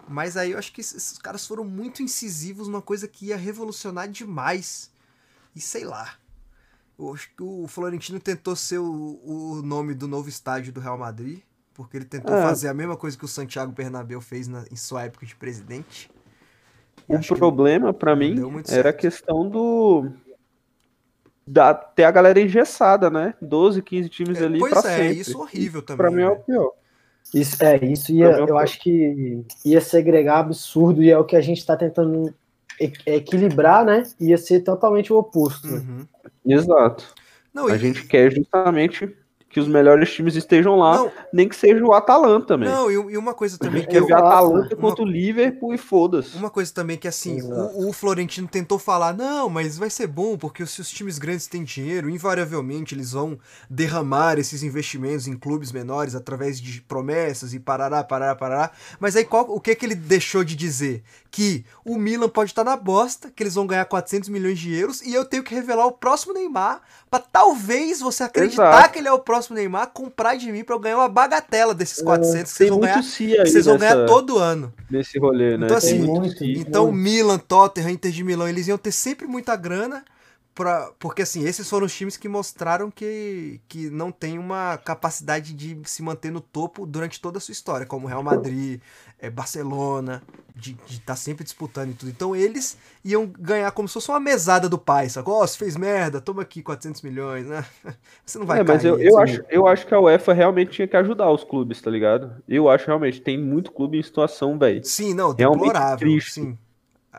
Mas aí eu acho que esses caras foram muito incisivos numa coisa que ia revolucionar demais. E sei lá. O Florentino tentou ser o, o nome do novo estádio do Real Madrid, porque ele tentou é. fazer a mesma coisa que o Santiago Bernabéu fez na, em sua época de presidente. O problema para mim era a questão do da ter a galera engessada, né? 12, 15 times é, ali pois pra é, sempre. isso horrível também. Para mim é o né? pior. Isso, é, isso ia, eu acho que ia segregar absurdo e é o que a gente está tentando equilibrar, né? Ia ser totalmente o oposto. Uhum. Exato. Não, a e... gente quer justamente que os melhores times estejam lá, não, nem que seja o Atalanta também. Não, e, uma coisa também que é o Atalanta contra o Liverpool e foda-se. Uma coisa também que assim, o, o, Florentino tentou falar, não, mas vai ser bom, porque se os times grandes têm dinheiro, invariavelmente eles vão derramar esses investimentos em clubes menores através de promessas e parará, parará, parará. Mas aí qual, o que que ele deixou de dizer? Que o Milan pode estar na bosta, que eles vão ganhar 400 milhões de euros e eu tenho que revelar o próximo Neymar para talvez você acreditar Exato. que ele é o próximo próximo Neymar comprar de mim pra eu ganhar uma bagatela desses 400 que Tem vocês vão ganhar, que vocês vão ganhar nessa- todo ano. nesse rolê, né? Então, assim, muito. Então, Muito. Milan, Tottenham, Inter de Milão, eles iam ter sempre muita grana, pra, porque assim, esses foram os times que mostraram que, que não tem uma capacidade de se manter no topo durante toda a sua história, como Real Madrid, é, Barcelona, de estar sempre disputando e tudo. Então, eles iam ganhar como se fosse uma mesada do pai, sacou? Ó, você fez merda, toma aqui 400 milhões, né? Você não vai É, mas cair, eu, eu, assim. acho, eu acho que a UEFA realmente tinha que ajudar os clubes, tá ligado? Eu acho realmente, tem muito clube em situação, velho. Sim, não, Realmente deplorável, triste. sim.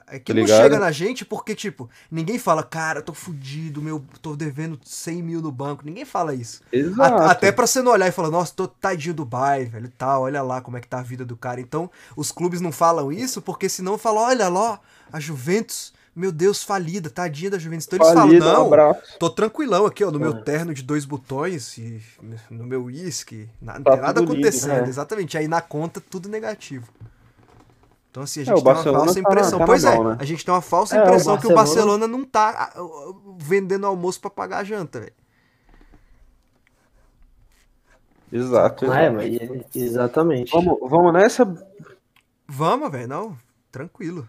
É que Tá não chega na gente porque, tipo, ninguém fala, cara, tô fudido, meu, tô devendo 100 mil no banco. Ninguém fala isso. A- Exato. Até pra você não olhar e falar, nossa, tô tadinho do Dubai, velho, tal, olha lá como é que tá a vida do cara. Então, os clubes não falam isso porque senão falam, olha lá, a Juventus, meu Deus, falida, tadinha da Juventus. Então eles Falido, falam, um não, abraço. tô tranquilão aqui, ó, no meu É. terno de dois botões e no meu uísque, não Tá tem nada tudo lindo, acontecendo, né? exatamente. Aí na conta, tudo negativo. Então, assim, a É, gente o tem uma Barcelona falsa tá na- impressão. tá pois é, mão, né? a gente tem uma falsa É, o impressão que o Barcelona- Barcelona não tá ah, vendendo almoço pra pagar a janta, velho. Exato. Ah, é, exato. mas exatamente. Vamos, vamos nessa. Vamos, velho, não, tranquilo.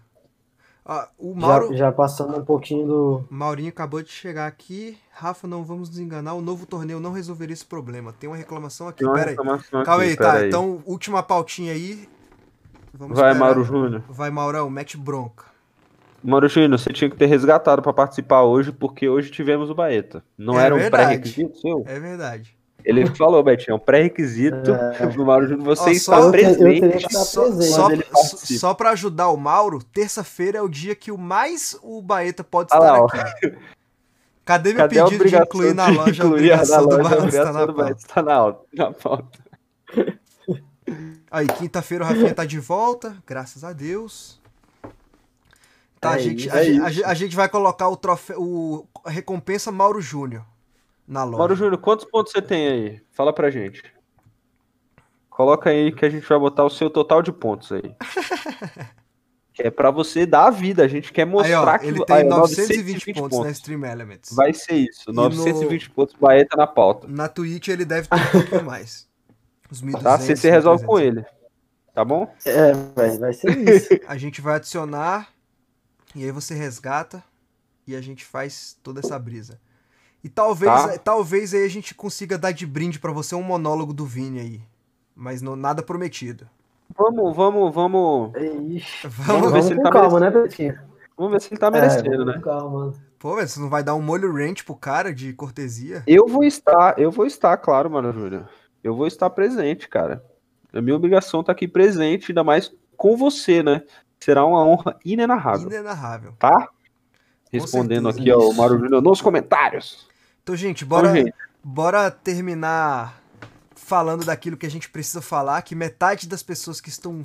Ah, o Mauro, Já, já passando um pouquinho do. Maurinho acabou de chegar aqui. Rafa, não vamos nos enganar, o novo torneio não resolveria esse problema. Tem uma reclamação aqui, Tem uma pera aí. reclamação Calma aqui, aí, tá, aí. então, última pautinha aí. Vamos Vai, esperar. Mauro Júnior. Vai, Maurão, mete bronca. Mauro Júnior, você tinha que ter resgatado pra participar hoje, porque hoje tivemos o Baeta. Não É era um verdade. pré-requisito seu? É verdade. Ele falou, Betinho, é um pré-requisito do Mauro Júnior você Ó, está só- presente. Só, presente. só, só, pra ajudar o Mauro, terça-feira é o dia que o mais o Baeta pode estar aqui. Cadê meu Cadê pedido de incluir na loja a incluir a obrigação loja, a? Tá obrigação do. Baeta está na, alta- na pauta. Aí, quinta-feira o Rafinha tá de volta, graças a Deus. Tá, É a, gente, isso, a, é gente- a gente- a gente vai colocar o troféu, o a recompensa Mauro Júnior na loja. Mauro Júnior, quantos pontos você tem aí? Fala pra gente. Coloca aí que a gente vai botar o seu total de pontos aí. que é pra você dar a vida. A gente quer Aí, mostrar ó, que ele aí, tem ó, 920 pontos na Stream Elements. Vai ser isso. E 920 pontos, Baeta na pauta. Na Twitch ele deve ter um pouquinho mais. Os 1.200. Tá? Você se resolve com 1.300. ele. Tá bom? É, vai, vai ser isso. A gente vai adicionar e aí você resgata e a gente faz toda essa brisa. E talvez, Tá. talvez aí a gente consiga dar de brinde pra você um monólogo do Vini aí. Mas não, nada prometido. Vamos, vamos, vamos. Ixi, Vamos ver se vamos ele com tá calma, né, Betinho? Vamos ver se ele tá merecendo, é, vamos né? Calma. Pô, velho, você não vai dar um molho ranch pro cara de cortesia? Eu vou estar, eu vou estar, claro, mano, Júnior. Eu vou estar presente, cara. A minha obrigação tá aqui presente, ainda mais com você, né? Será uma honra inenarrável, Inenarrável. tá? Respondendo aqui ao Mauro Júnior nos comentários. Então, gente, bora, Então, gente, bora terminar falando daquilo que a gente precisa falar, que metade das pessoas que estão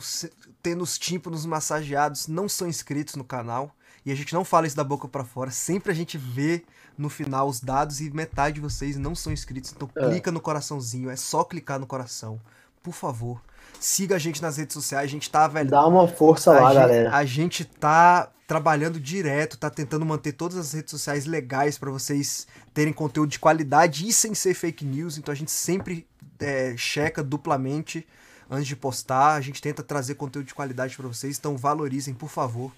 tendo os tímpanos massageados não são inscritos no canal. E a gente não fala isso da boca pra fora. Sempre a gente vê no final os dados e metade de vocês não são inscritos. Então É. clica no coraçãozinho, é só clicar no coração. Por favor. Siga a gente nas redes sociais. A gente tá, velho, Dá uma força lá, gente, galera. a gente tá trabalhando direto, tá tentando manter todas as redes sociais legais pra vocês terem conteúdo de qualidade e sem ser fake news. Então a gente sempre é, checa duplamente antes de postar. A gente tenta trazer conteúdo de qualidade pra vocês. Então valorizem, por favor.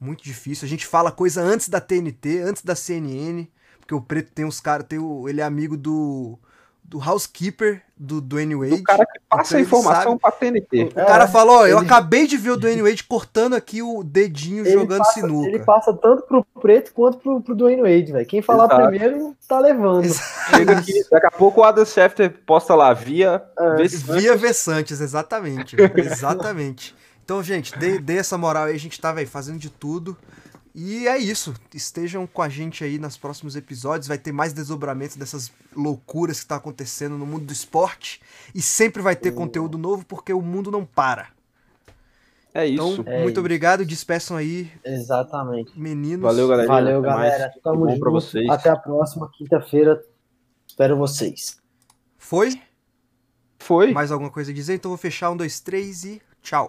Muito difícil. A gente fala coisa antes da TNT, antes da CNN, porque o Preto tem os caras, tem o, ele é amigo do do housekeeper do Dwayne Wade. o cara que passa Então a ele informação sabe. pra TNT. O cara É, falou, ó, eu ele- acabei de ver o Dwayne Wade cortando aqui o dedinho Ele jogando passa, sinuca. Ele passa tanto pro preto quanto pro, pro Dwayne Wade, velho. Quem falar Exato. primeiro tá levando. Chega aqui, daqui a pouco o Adam Schefter posta lá, via, É, se- Via Versantes, exatamente. exatamente. Então, gente, dê, dê essa moral aí, a gente tá, velho, fazendo de tudo. E é isso. Estejam com a gente aí nos próximos episódios. Vai ter mais desdobramentos dessas loucuras que tá acontecendo no mundo do esporte. E sempre vai ter conteúdo novo, porque o mundo não para. É Então, isso. É muito isso. obrigado. Despeçam aí, Exatamente. meninos. Valeu, galera. Valeu, galera. Tamo junto. pra vocês. Até a próxima quinta-feira. Espero vocês. Foi? Foi. Mais alguma coisa a dizer? Então vou fechar. Um, dois, três e tchau.